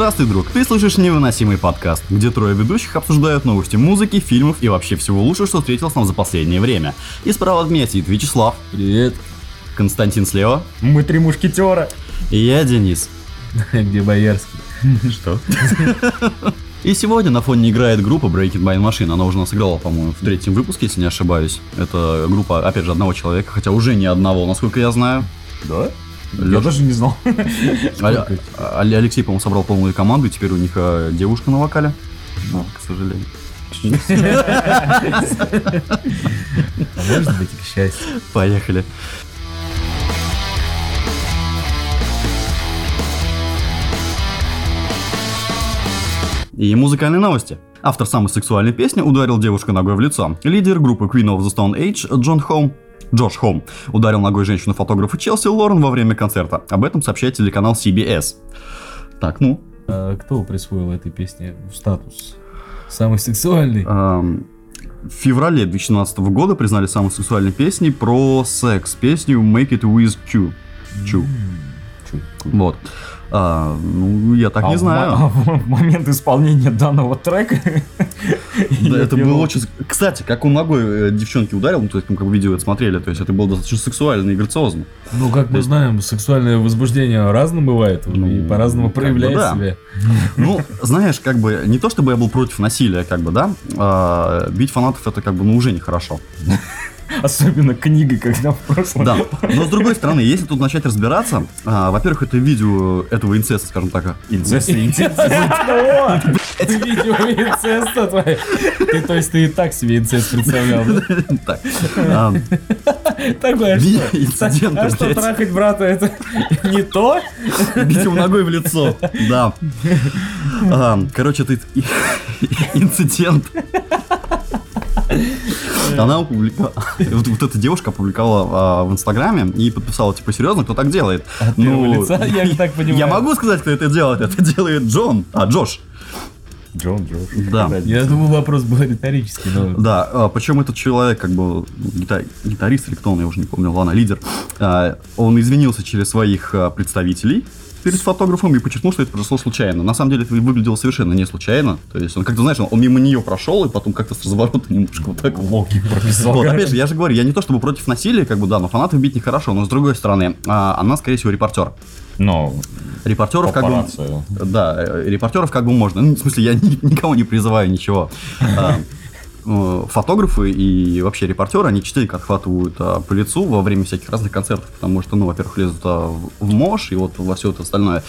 Здравствуй, друг! Ты слышишь невыносимый подкаст, где трое ведущих обсуждают новости музыки, фильмов и вообще всего лучшего, что встретилось нам за последнее время. И справа от меня сидит Вячеслав. Привет. Константин слева. Мы три мушкетера. И я Денис. Где Боярский? Что? И сегодня на фоне играет группа Breaking By Machine. Она уже нас играла, по-моему, в третьем выпуске, если не ошибаюсь. Это группа, опять же, одного человека, хотя уже не одного, насколько я знаю. Да? Я даже не знал. Алексей, по-моему, собрал полную команду, и теперь у них э, девушка на вокале. Ну, к сожалению. А может быть, к счастью. Поехали. И музыкальные новости. Автор самой сексуальной песни ударил девушку ногой в лицо. Лидер группы Queen of the Stone Age Джон Хоум Джош Хоум ударил ногой женщину-фотографа Челси Лорен во время концерта. Об этом сообщает телеканал CBS. Так, ну, А кто присвоил этой песне статус? Самый сексуальный. Эм, В феврале 2017 года признали самой сексуальной песней про секс, песню Make It With You. Чу. Чу. Вот. А, ну, я так А не знаю. а В момент исполнения данного трека... Да, это было очень... Кстати, как он ногой э, девчонки ударил, ну, то есть, мы как бы видео это смотрели, то есть это было достаточно сексуально и грациозно. Ну, как мы знаем, сексуальное возбуждение разным бывает Ну, и по-разному проявляет да. себя. Ну, знаешь, как бы, не то чтобы я был против насилия, как бы, да, а, бить фанатов это как бы, ну, уже нехорошо. Особенно книга, когда в прошлом... Да, но с другой стороны, если тут начать разбираться, а, во-первых, это видео этого инцеста, скажем так, Инцест и инцест. О, Ты видео инцеста твои. Ты, то есть ты и так себе инцест представлял, да? так, а, Такое, а что? инцидент, А что, трахать брата это не то? бить его ногой в лицо, да. А, Короче, и- инцидент. Она опубликовала, вот, вот эта девушка опубликовала а, в Инстаграме и подписала, типа, серьезно, кто так делает? От первого лица, я так понимаю. Я могу сказать, кто это делает, это делает Джон, а, Джош. Джон, Джон. Да. Я думал, вопрос был риторический, но... Да, а, причем этот человек, как бы гита- гитарист или кто он, я уже не помню, ладно, лидер, а, он извинился через своих а, представителей перед фотографом и подчеркнул, что это произошло случайно. На самом деле это выглядело совершенно не случайно. То есть он как-то, знаешь, он, он мимо нее прошел и потом как-то с разворота немножко вот так. Локи прописал. Вот, опять же, я же говорю, я не то чтобы против насилия, как бы, да, но фанатов бить нехорошо, но с другой стороны, а, она, скорее всего, репортер. Но Репортеров как бы... Да, э, репортеров как бы можно. Ну, в смысле, я ни- никого не призываю ничего. Э, Фотографы и вообще репортеры, они частенько отхватывают а, по лицу во время всяких разных концертов, потому что, ну, во-первых, лезут а, в в мож и вот во все это остальное.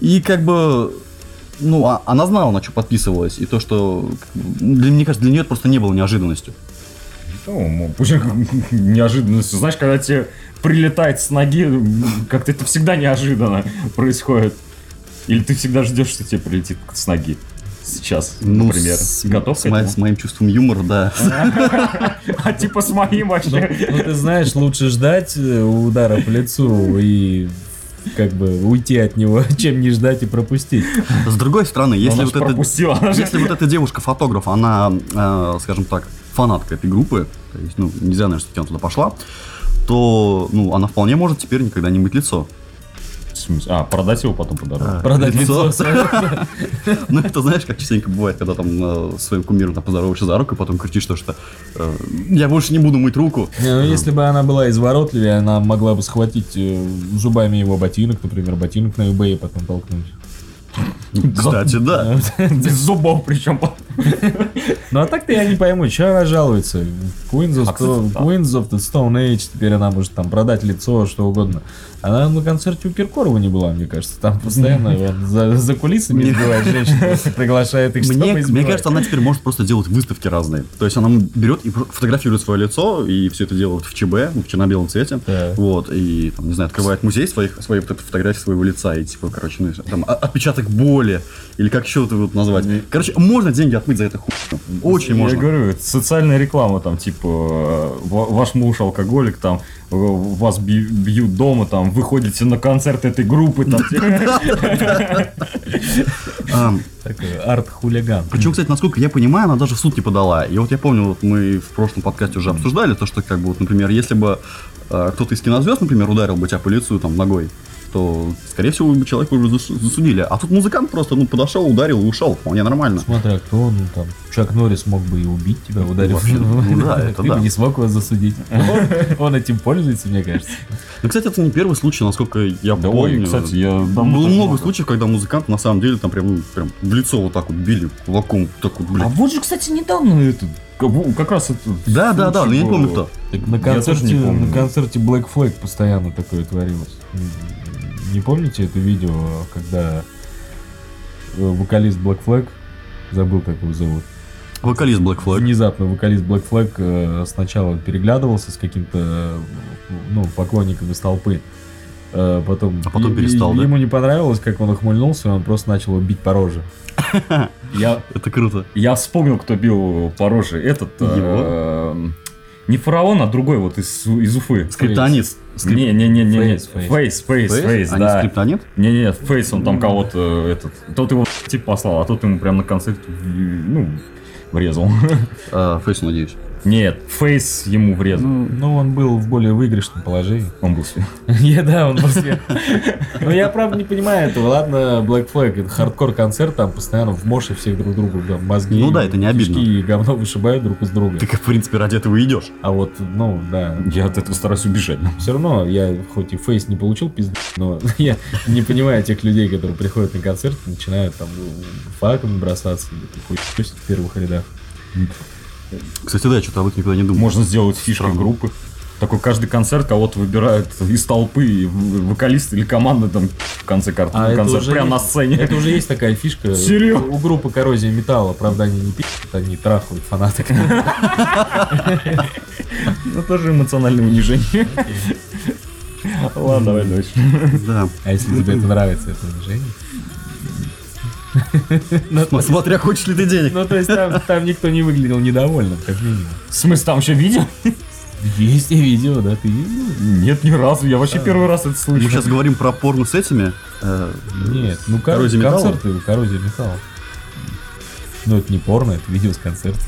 И как бы, ну, а- она знала, на что подписывалась, и то, что, для, мне кажется, для нее это просто не было неожиданностью. Ну, м, пусть неожиданность. Знаешь, когда тебе прилетает с ноги, как-то это всегда неожиданно происходит. Или ты всегда ждешь, что тебе прилетит с ноги. Сейчас, Ну, например. с, Готов с, к мо- этому? с моим чувством юмора, да. А типа с моим Ну, вообще. ну, ты знаешь, лучше ждать э, удара по лицу и как бы уйти от него, чем не ждать и пропустить. С другой стороны, если вот же- Если вот эта девушка-фотограф, она, э, скажем так, фанатка этой группы, то есть, ну, нельзя, наверное, что она туда пошла, то, ну, она вполне может теперь никогда не мыть лицо. А, продать его потом по дороге. А. Продать Лицо. Ну, это знаешь, как частенько бывает, когда там э, своим кумиром там поздороваешься за руку, и потом кричишь то, что э, я больше не буду мыть руку. Не, ну, если бы она была изворотливее, она могла бы схватить э, зубами его ботинок, например, ботинок на eBay и потом толкнуть. Кстати, да. Без зубов причем. Ну а так-то я не пойму, что она жалуется. Queens of, А, кстати. Queens of the Stone Age, теперь она может там продать лицо, что угодно. Она на концерте у Киркорова не была, мне кажется. Там постоянно он за, за кулисами избивает женщин, приглашает их, Мне, мне кажется, она теперь может просто делать выставки разные. То есть она берет и фотографирует свое лицо, и все это делает в ЧБ, в черно-белом цвете. Да. Вот, и, там, не знаю, открывает музей своих, своей вот этой фотографии своего лица, и, типа, короче, ну, там, о- отпечаток боли, или как еще это вот назвать. Короче, можно деньги отмыть за это хуй. Очень Я можно. говорю, это социальная реклама, там, типа, э, ва- ваш муж алкоголик, там, вас бьют дома, там, вы ходите на концерт этой группы, там, А, Такой арт-хулиган. Причем, кстати, насколько я понимаю, она даже в суд не подала. И вот я помню, вот мы в прошлом подкасте уже обсуждали то, что, как бы, вот, например, если бы э, кто-то из кинозвезд, например, ударил бы тебя по лицу там ногой, что, скорее всего, бы человека уже зас- засудили. А тут музыкант просто, ну, подошел, ударил и ушел. Вполне нормально. Смотря кто, ну там, Чак Норрис мог бы и убить тебя, ударив. Вообще, ну да, это Ты да. бы не смог его засудить. Он- этим пользуется, мне кажется. Ну, кстати, это не первый случай, насколько я Да помню. ой, кстати, я Было много много. случаев, когда музыкант на самом деле там прям, ну, прям в лицо вот так вот били кулаком. Так вот, А блядь. вот же, кстати, недавно это, как раз это... Да, да, да, но я не помню кто. Так на Я тоже концерте, не помню. на концерте Black Flag постоянно такое творилось. Не помните это видео, когда э, вокалист Black Flag, забыл, как его зовут, Вокалист Black Flag. внезапно вокалист Black Flag э, сначала переглядывался с каким-то ну, поклонником из толпы. Э, Потом, А потом перестал, и- да? Ему не понравилось, как он ухмыльнулся, и он просто начал его бить по роже. Я, Это круто. я вспомнил, кто бил по роже. Этот... э, Не фараон, а другой вот из, из Уфы. Скриптонит. Скрип- Не-не-не-не. Фейс, фейс. Фейс, фейс, Фейс? фейс, А не да. скриптонит? Не-не, Фейс, он там кого-то, этот, тот его тип послал, а тот ему прям на концерте, ну, врезал. А, Фейс, надеюсь. Нет, Фейс ему врезал. Ну, он был в более выигрышном положении. Он был свет. Я, да, он после. Ну, я правда не понимаю этого. Ладно, Black Flag, это хардкор-концерт, там постоянно в моше всех друг другу да, мозги. Ну да, это не обидно. и говно вышибают друг из друга. Ты, в принципе, ради этого идешь. А вот, ну, да. Я от этого стараюсь убежать. Все равно, я хоть и фейс не получил пизду, но я не понимаю тех людей, которые приходят на концерт и начинают там факом бросаться или хуй в первых рядах. Кстати, да, я что-то об этом никогда не думал. Можно сделать фишкой Странно. группы. Такой каждый концерт кого-то выбирают из толпы, и вокалист или команда там в конце кар- А это концерта, уже прям на есть- сцене. Это уже есть такая фишка. Серьёзно? У группы Коррозия Металла, правда, они не пишут, они трахают фанаток. Ну, тоже эмоциональное унижение. Ладно, давай дальше. Да. А если тебе это нравится, это унижение? См- Смотря, хочешь ли ты денег. Ну, то есть там, там никто не выглядел недовольным, как минимум. В смысле, там еще видео? Есть и видео, да, ты видел? Нет, ни разу. Я вообще первый раз это слышу. Мы сейчас говорим про порно с этими. э, Нет, ну кор- Коррозия металла? концерты коррозия металла. Ну, это не порно, это видео с концерта.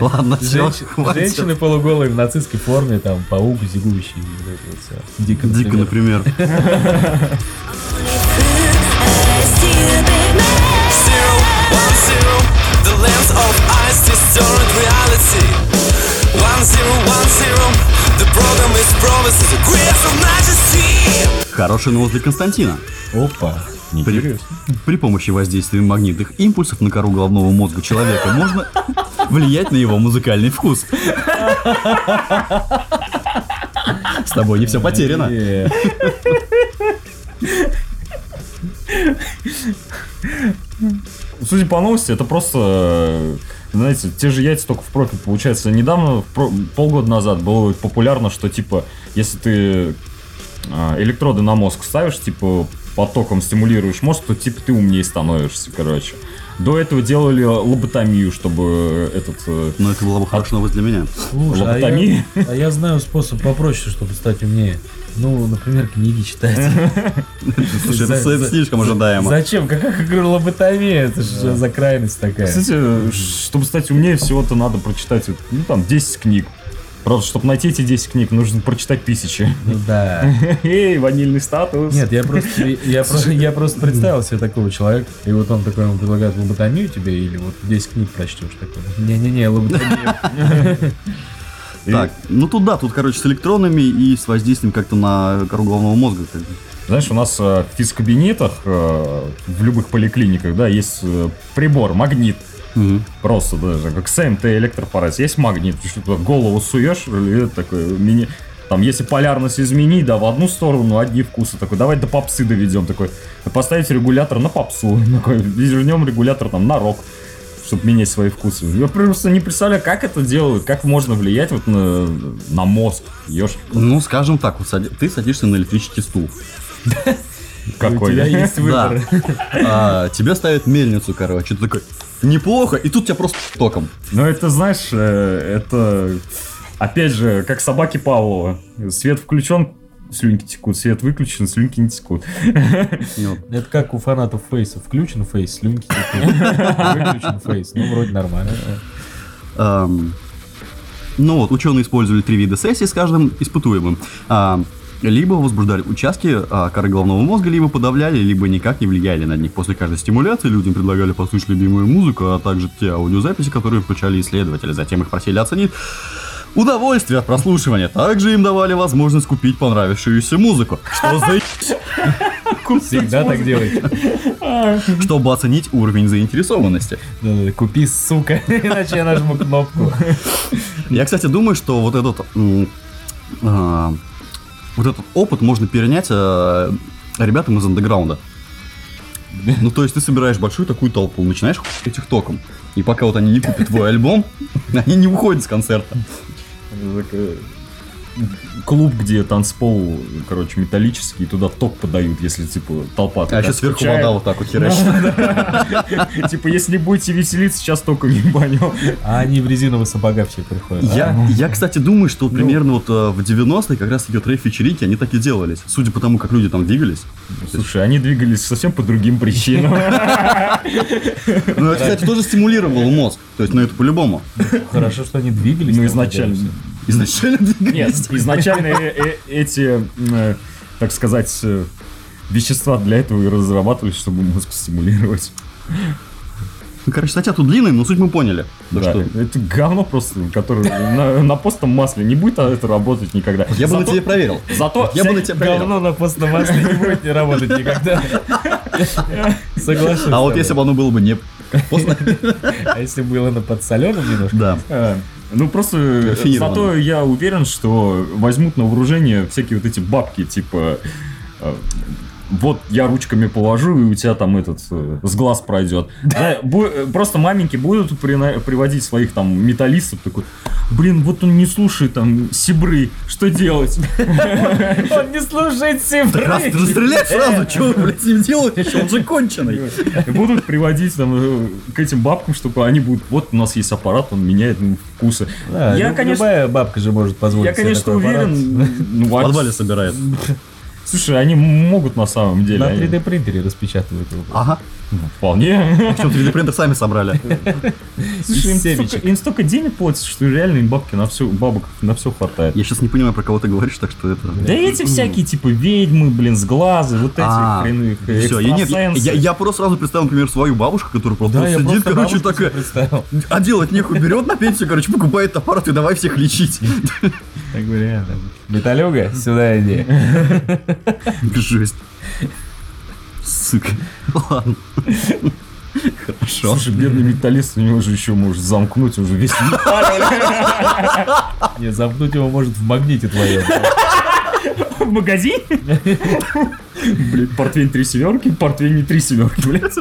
Ладно, все, Женщ- Женщины полуголые в нацистской форме, там, паук зигующий. вот вот. Дико, Дико, например. например. distorted reality. One zero, one zero, the program is promised the grace of majesty. Хорошая новость для Константина. Опа. При, при помощи воздействия магнитных импульсов на кору головного мозга человека можно влиять на его музыкальный вкус. С тобой не все потеряно. Судя по новости, это просто, э, знаете, те же яйца только в профиль. Получается, недавно, полгода назад было популярно, что, типа, если ты а, электроды на мозг ставишь, типа, потоком стимулируешь мозг, то, типа, ты умнее становишься, короче. До этого делали лоботомию, чтобы э, этот... э, Но это была бы хорошая новость для меня. Слушай, а Лоботомия? я, а я знаю способ попроще, чтобы стать умнее. Ну, например, книги читать. Слушай, это, слишком ожидаемо. Зачем? Какая как говорю, лоботомия? Это же за крайность такая. Кстати, чтобы стать умнее, всего-то надо прочитать, ну, там, 10 книг. Правда, чтобы найти эти 10 книг, нужно прочитать тысячи. Ну да. Эй, ванильный статус. Нет, я просто, я, просто, я просто представил себе такого человека, и вот он такой ему предлагает лоботомию тебе, или вот 10 книг прочтешь такой. Не-не-не, лоботомия. Так, ну тут да, тут, короче, с электронами и с воздействием как-то на кору головного мозга. как бы. Знаешь, у нас э, в физкабинетах, э, в любых поликлиниках, да, есть э, прибор, магнит. Мгм. Просто даже, как СМТ электропараз. Есть магнит, ты что туда голову суешь, и такой мини... Там, если полярность изменить, да, в одну сторону одни вкусы. Такой, давай до попсы доведем. Такой, поставить регулятор на попсу. Такой, вернем регулятор там на рок чтобы менять свои вкусы. Я просто не представляю, как это делают, как можно влиять вот на, на мозг. Ешь Ну, скажем так, вот сади- ты садишься на электрический стул. какой. У тебя есть выбор. А, тебе ставят мельницу, короче. Ты такой, неплохо, и тут тебя просто током. Ну, это, знаешь, э, это... Опять же, как собаки Павлова. Свет включен, слюнки текут. Свет выключен, слюнки не текут. Вот. Это как у фанатов фейса. Включен фейс, слюнки текут. Выключен фейс. Ну, вроде нормально. Ну вот, ученые использовали три вида сессий с каждым испытуемым. Либо возбуждали участки а, коры головного мозга, либо подавляли, либо никак не влияли на них. После каждой стимуляции людям предлагали послушать любимую музыку, а также те аудиозаписи, которые включали исследователи. Затем их просили оценить удовольствие от прослушивания. Также им давали возможность купить понравившуюся музыку. Что за Всегда так делайте. чтобы оценить уровень заинтересованности. Да-да-да, Купи, сука, иначе я нажму кнопку. Я, кстати, думаю, что вот этот, а, вот этот опыт можно перенять а, ребятам из андеграунда. Ну, то есть ты собираешь большую такую толпу, начинаешь хуять их током. И пока вот они не купят твой альбом, они не выходят с концерта. Клуб, где танцпол, короче, металлический, туда ток подают, если, типа, толпа А еще сверху стучает. вода вот так вот херачит. Типа, если будете веселиться, сейчас током не баню. А они в резиновые сапога все приходят. Я, А? я, кстати, думаю, что примерно вот э, в 90-е как раз таки вот рейв-вечеринки, они так и делались. Судя по тому, как люди там двигались. Слушай, они двигались совсем по другим причинам. Ну, это, кстати, тоже стимулировало мозг. То есть, ну, это по-любому. Хорошо, что они двигались. Ну, изначально. Изначально двигались. Нет, изначально э- э- эти, э, так сказать, вещества для этого и разрабатывались, чтобы мозг стимулировать. Ну, короче, статья тут длинная, но суть мы поняли. Да, что это говно просто, которое на, на постном масле не будет а это работать никогда. я бы на Зато- тебе проверил. Зато Я бы на тебя проверил. Говно на постном масле не будет не работать никогда. Соглашусь. А вот если бы оно было бы не. А если было на подсоленом немножко? Да. А, Ну просто э, зато я уверен, что возьмут на вооружение всякие вот эти бабки, типа э, вот я ручками положу, и у тебя там этот э, с глаз пройдет. Да, бу- э, просто маменьки будут приводить своих там металлистов, такой, блин, вот он не слушает там сибры, что делать? Он не слушает Раз цифры. расстрелять сразу, что вы, блядь, с ним делаете, что он же конченый. Будут приводить там э, к этим бабкам, чтобы они будут, вот у нас есть аппарат, он меняет ну, вкусы. Я, конечно, Любая бабка же может позволить я, себе конечно, уверен. ну, В подвале собирает. Слушай, они могут на самом деле. На они- 3D принтере распечатывают его. Ага. Ну, Вполне. Причем 3D принтер сами собрали. Слушай, им столько, им столько денег платят, что реально им бабки на все, бабок на все хватает. Я сейчас не понимаю, про кого ты говоришь, так что это... Да эти всякие, типа, ведьмы, блин, с глазы, вот эти А, хреновые Все, я, нет, я, просто сразу представил, например, свою бабушку, которая просто Да, сидит, короче, такая, а делать нехуй, берет на пенсию, короче, покупает аппарат и давай всех лечить. Так бы реально. Металюга, сюда иди. Жесть. Сука. Ладно. Хорошо. Слушай, бедный металлист, у него же еще может замкнуть, уже весь Не, замкнуть его может в магните твоем. в магазин. Блин, портвейн три семерки, портвейн не три семерки, блядь.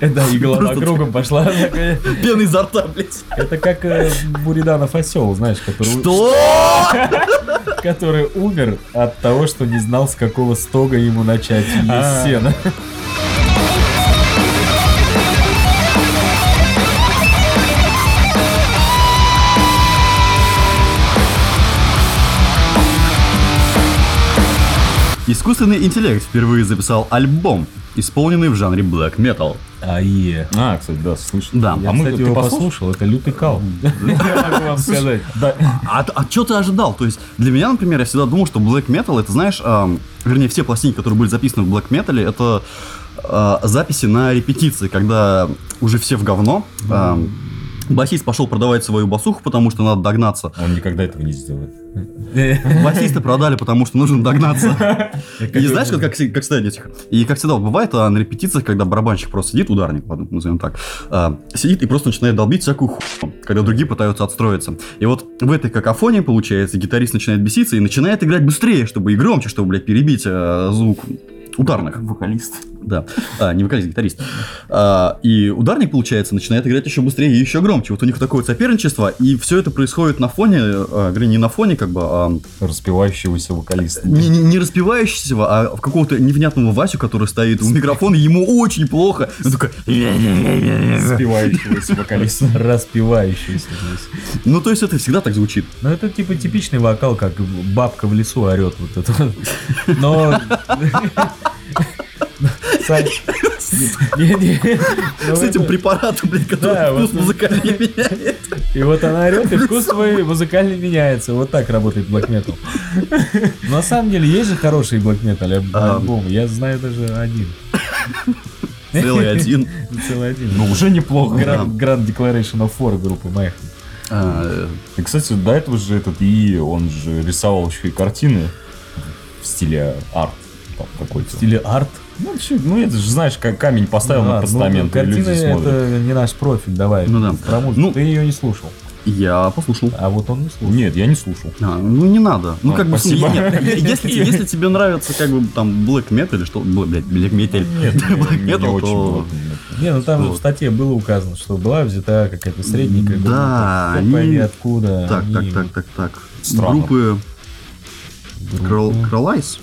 Да, и голова кругом пошла. Пена изо рта, блядь. Это как э, Буриданов осел, знаешь, который, Что? который умер от того, что не знал, с какого стога ему начать А. сено. Искусственный интеллект впервые записал альбом, исполненный в жанре black metal. Ае. А, кстати, да, слышно. Да. Я, А мы- кстати, ты его послушал? послушал, это лютый кал. Я могу вам сказать. Да, А, что ты ожидал? То есть, для меня, например, я всегда думал, что black metal, это, знаешь, вернее, все пластинки, которые были записаны в black metal, это а, записи на репетиции, когда уже все в говно. Басист пошел продавать свою басуху, потому что надо догнаться. он никогда этого не сделает. Басиста продали, потому что нужно догнаться. И знаешь, как, как, как всегда этих. И как всегда бывает а, на репетициях, когда барабанщик просто сидит, ударник, ладно, назовем так, а, сидит и просто начинает долбить всякую хуйню, когда другие пытаются отстроиться. И вот в этой какофонии, получается, гитарист начинает беситься и начинает играть быстрее, чтобы и громче, чтобы, блядь, перебить а, звук ударных. Вокалист. Да, а, не вокалист, гитарист. А, и ударник, получается, начинает играть еще быстрее и еще громче. Вот у них такое соперничество, и все это происходит на фоне, а, не на фоне, как бы, а Распевающегося вокалиста. не, не, не распевающегося, а в какого-то невнятного Васю, который стоит у микрофона, и ему очень плохо. Он такой... Распевающегося вокалиста. Распевающийся здесь. Ну, то есть это всегда так звучит. Ну, это типа типичный вокал, как бабка в лесу орет вот это. Но... Сань, не- не- ну, С этим это- препаратом, блядь, который вкус музыкальный меняет. И вот она орет, и вкус твой музыкальный меняется. Вот так работает black metal. На самом деле есть же хорошие black metal А. альбомы. Я знаю даже один. Целый один. Целый один. Ну, уже неплохо. Grand, Declaration of War группы Майхан. А, И, кстати, до этого же этот ИИ, он же рисовал еще и картины в стиле арт там какой-то. В стиле арт. Ну, чё, ну, это же, знаешь, как камень поставил на А, ну, постамент, и картины люди смотрят. это не наш профиль, давай. Ну да. Музыку. Ну- Ты ее не слушал. Я послушал. А вот он не слушал. Нет, я не слушал. А, ну не надо. Ну А, как бы спасибо. нет, если, если тебе нравится как бы там black metal или что, бл- блядь, black metal, Нет, black мне не metal, очень то. Не, ну там Вот. в статье было указано, что была взята какая-то средненькая Да, группа. Они- откуда. так, так, они- так, так, так. Странно. Группы. Кролайс?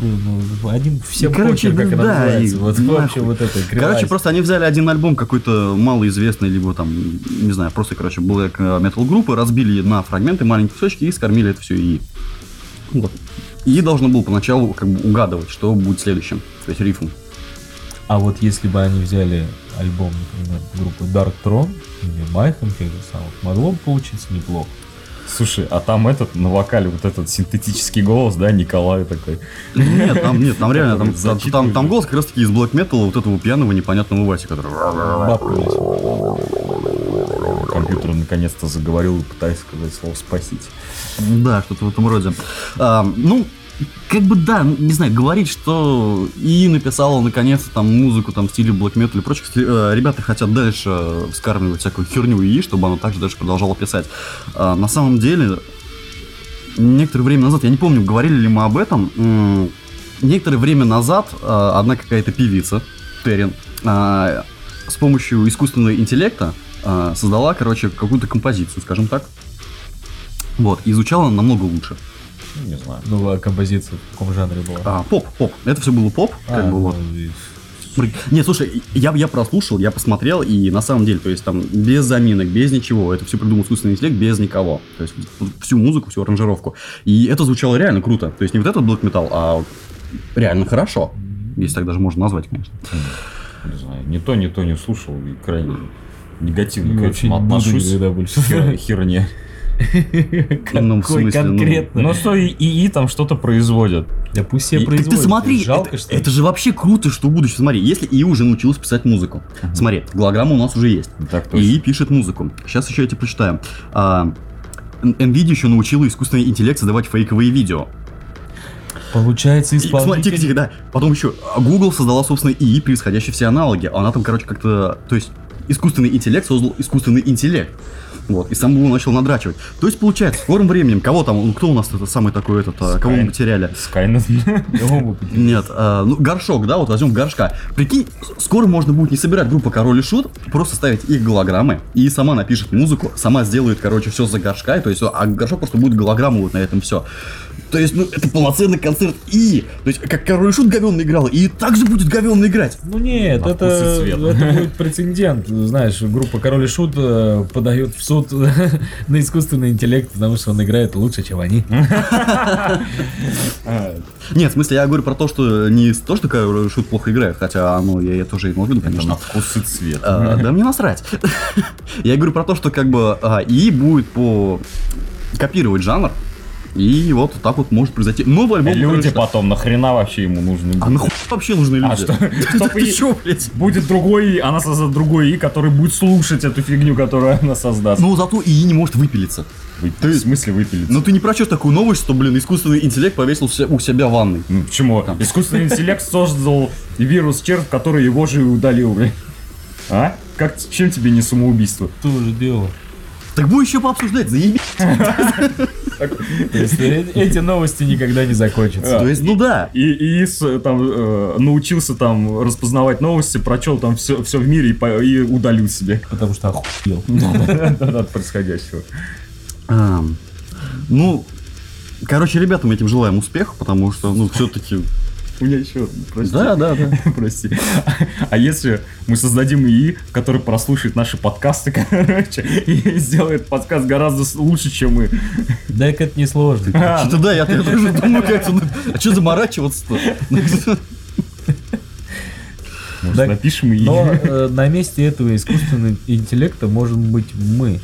Ну, один всем Короче, похер, как да, она называется. и Вот нахуй. вообще вот это. Короче, просто они взяли один альбом какой-то малоизвестный, либо там, не знаю, просто, короче, black metal группы, разбили на фрагменты, маленькие кусочки и скормили это все и... Вот. И должно было поначалу как бы угадывать, что будет следующим, то есть рифм. А вот если бы они взяли альбом, например, группы Dark Throne или Майхан тех же самых, могло бы получиться неплохо. Слушай, а там этот, на вокале вот этот синтетический голос, да, Николай такой. Нет, там, нет, там реально, там, там, там, там голос как раз таки из black metal вот этого пьяного непонятного Васи, который... Компьютер наконец-то заговорил и пытается сказать слово «спасите». Да, что-то в этом роде. А, ну, как бы да, не знаю, говорить, что и написала наконец-то там музыку там в стиле black metal и прочих, э, ребята хотят дальше э, вскармливать всякую херню и чтобы оно также дальше продолжало писать. А, на самом деле, некоторое время назад, я не помню, говорили ли мы об этом, м, некоторое время назад э, одна какая-то певица, Терен, э, с помощью искусственного интеллекта э, создала, короче, какую-то композицию, скажем так. Вот, изучала она намного лучше. Ну, Не знаю. Ну, а композиция в каком жанре была? А, поп, поп. Это все было поп, как А, бы вот. ну, и- Прыг- Не, слушай, я, я прослушал, я посмотрел, и на самом деле, то есть там без заминок, без ничего, это все придумал искусственный интеллект, без никого. То есть вот всю музыку, всю аранжировку. И это звучало реально круто. То есть не вот этот black metal, а вот реально хорошо. Если так даже можно назвать, конечно. Не знаю, ни то, ни то не слушал и крайне негативно И к этому не отношусь. никогда Ну, в Какой смысле, ну, конкретно? Но что и ИИ там что-то производят. Да пусть все производят. ты смотри, Жалко, это, это же вообще круто, что в будущем. Смотри, если и уже научилась писать музыку. Смотри, голограмма у нас уже есть. Так точно. И пишет музыку. Сейчас еще я тебе прочитаю. А, NVIDIA еще научила искусственный интеллект создавать фейковые видео. Получается, исполнитель... тихо, тихо, да. Потом еще а, Google создала, собственно, ИИ, превосходящий все аналоги. Она там, короче, как-то... То есть, искусственный интеллект создал искусственный интеллект. Вот, и сам его начал надрачивать. То есть, получается, в скором временем, кого там, ну, кто у нас это самый такой этот, а, кого мы Sky. потеряли? Скайнет. Кого мы потеряли? Нет, а, ну, горшок, да, вот возьмем горшка. Прикинь, скоро можно будет не собирать группу Король и Шут, просто ставить их голограммы, и сама напишет музыку, сама сделает, короче, все за горшка, и то есть, а горшок просто будет голограмму вот на этом все. То есть, ну, это полноценный концерт и, то есть, как Король и Шут говенно играл, и также будет говенно играть. Ну нет, это, это будет прецедент. Знаешь, группа Король и Шут э, подает в суд на искусственный интеллект, потому что он играет лучше, чем они. Нет, в смысле, я говорю про то, что не то, что и Шут плохо играет, хотя оно, я, я тоже виду, Это конечно. на вкус и цвет. А, да мне насрать. Я говорю про то, что как бы а, ИИ будет по копировать жанр, и вот так вот может произойти новый альбом. Люди короче, потом, нахрена вообще ему нужны? А нахуй вообще нужны люди? А что? Ты и- чё, блядь? Будет другой ИИ, она создаст другой ИИ, который будет слушать эту фигню, которую она создаст. Ну зато ИИ не может выпилиться. Вы- в смысле выпилить? Ну ты не прочешь такую новость, что, блин, искусственный интеллект повесил у себя в ванной. Ну, почему? Там. Искусственный интеллект создал вирус червь, который его же и удалил, блин. А? Как, чем тебе не самоубийство? Тоже дело. Так будешь еще пообсуждать, заебись. То есть э- эти новости никогда не закончатся. То есть, ну да. И, и с- там э, научился там распознавать новости, прочел там все, все в мире и удалил себе Потому что охуел. от происходящего. А, Ну, короче, ребятам этим желаем успеха, потому что, ну, все-таки... У меня еще, прости. Да, да, да. Прости. А если мы создадим ИИ, который прослушает наши подкасты, короче, и сделает подкаст гораздо лучше, чем мы. Так это не сложно. А, Что-то да, я тоже думаю, ну, а что заморачиваться-то? Может, Так, напишем и... Но э, на месте этого искусственного интеллекта можем быть мы.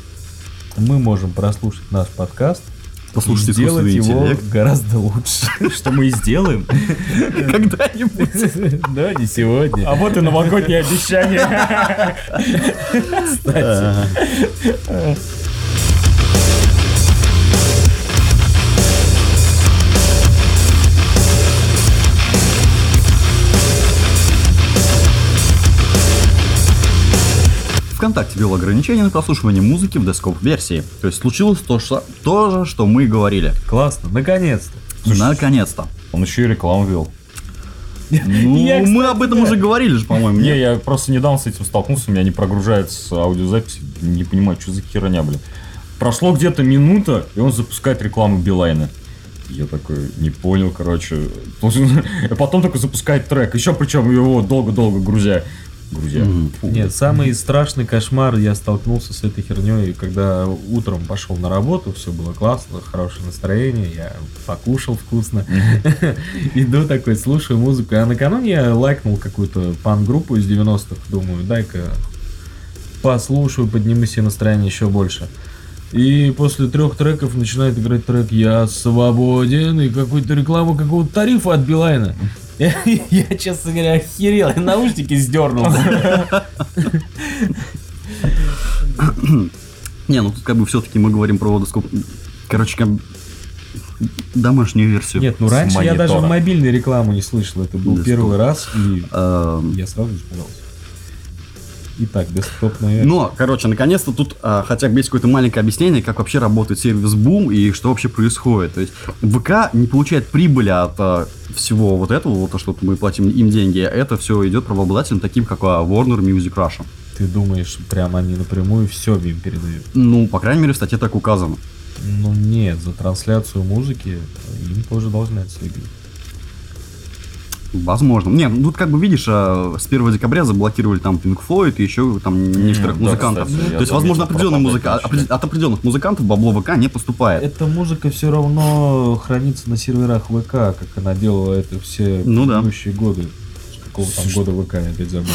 Мы можем прослушать наш подкаст Послушать и сделать искусственный его интеллект. гораздо лучше. Что мы и сделаем. Когда-нибудь. Да, не сегодня. А вот и новогоднее обещание. ВКонтакте ввел ограничение на прослушивание музыки в дескоп версии. То есть случилось то, что, то же, что мы и говорили. Классно, наконец-то. Наконец-то. Он еще и рекламу вел. Ну, Я, мы об этом уже говорили же, по-моему. Не, я просто недавно с этим столкнулся, у меня не прогружается аудиозапись, не понимаю, что за херня, блин. Прошло где-то минута, и он запускает рекламу Билайна. Я такой, не понял, короче. А потом только запускает трек, еще причем его долго-долго грузя. Мгм. Фу. Нет, самый страшный кошмар, я столкнулся с этой херней, когда утром пошел на работу, все было классно, хорошее настроение, я покушал вкусно. Иду такой, слушаю музыку. А накануне я лайкнул какую-то пан-группу из 90-х, думаю, дай-ка послушаю, подниму себе настроение еще больше. И после трех треков начинает играть трек «Я свободен» и какую-то рекламу какого-то тарифа от Билайна. Я, честно говоря, охерел, я наушники сдернул. Не, ну тут как бы все-таки мы говорим про дескоп. Короче, как домашнюю версию. Нет, ну раньше я даже мобильной рекламу не слышал. Это был первый раз, и Эм, я сразу Итак, десктопная Но, короче, наконец-то тут а, хотя бы есть какое-то маленькое объяснение, как вообще работает сервис Boom и что вообще происходит. То есть ВК не получает прибыли от а, всего вот этого, вот то, что мы платим им деньги. Это все идет правообладателям, таким как а, Warner Music Russia. Ты думаешь, прям они напрямую все им передают? Ну, по крайней мере, в статье так указано. Ну нет, за трансляцию музыки им тоже должны отслегивать. Возможно. Не, ну тут как бы видишь, а, с 1 декабря заблокировали там Pink Floyd и еще там некоторых да, музыкантов. кстати, я То есть, возможно, про определенный музыка... от определенных музыкантов бабло ВК не поступает. Эта музыка все равно хранится на серверах ВК, как она делала это все Ну да. предыдущие годы. С какого там года ВК, я опять забыл.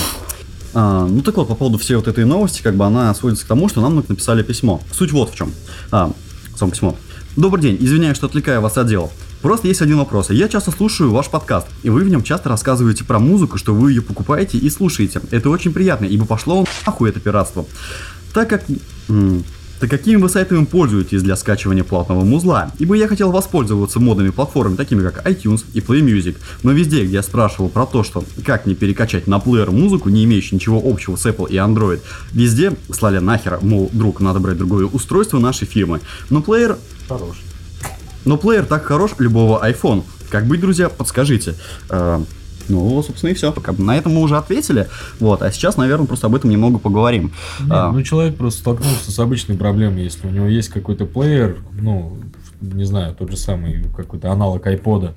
А, ну так вот, по поводу всей вот этой новости, как бы она сводится к тому, что нам написали письмо. Суть вот в чем. А, само письмо. Добрый день, извиняюсь, что отвлекаю вас от дела. Просто есть один вопрос. Я часто слушаю ваш подкаст, и вы в нем часто рассказываете про музыку, что вы ее покупаете и слушаете. Это очень приятно, ибо пошло нахуй это пиратство. Так как... так какими вы сайтами пользуетесь для скачивания платного музла? Ибо я хотел воспользоваться модными платформами, такими как iTunes и Play Music, но везде, где я спрашивал про то, что как мне перекачать на плеер музыку, не имеющую ничего общего с Apple и Android, везде слали нахер, мол, друг, надо брать другое устройство нашей фирмы. Но плеер Хороший. Но плеер так хорош любого iPhone. Как быть, друзья, подскажите. Э, ну, собственно, и все. На этом мы уже ответили. Вот, а сейчас, наверное, просто об этом немного поговорим. Нет, А, ну человек просто столкнулся с обычной проблемой, если у него есть какой-то плеер, ну, не знаю, тот же самый какой-то аналог айпода.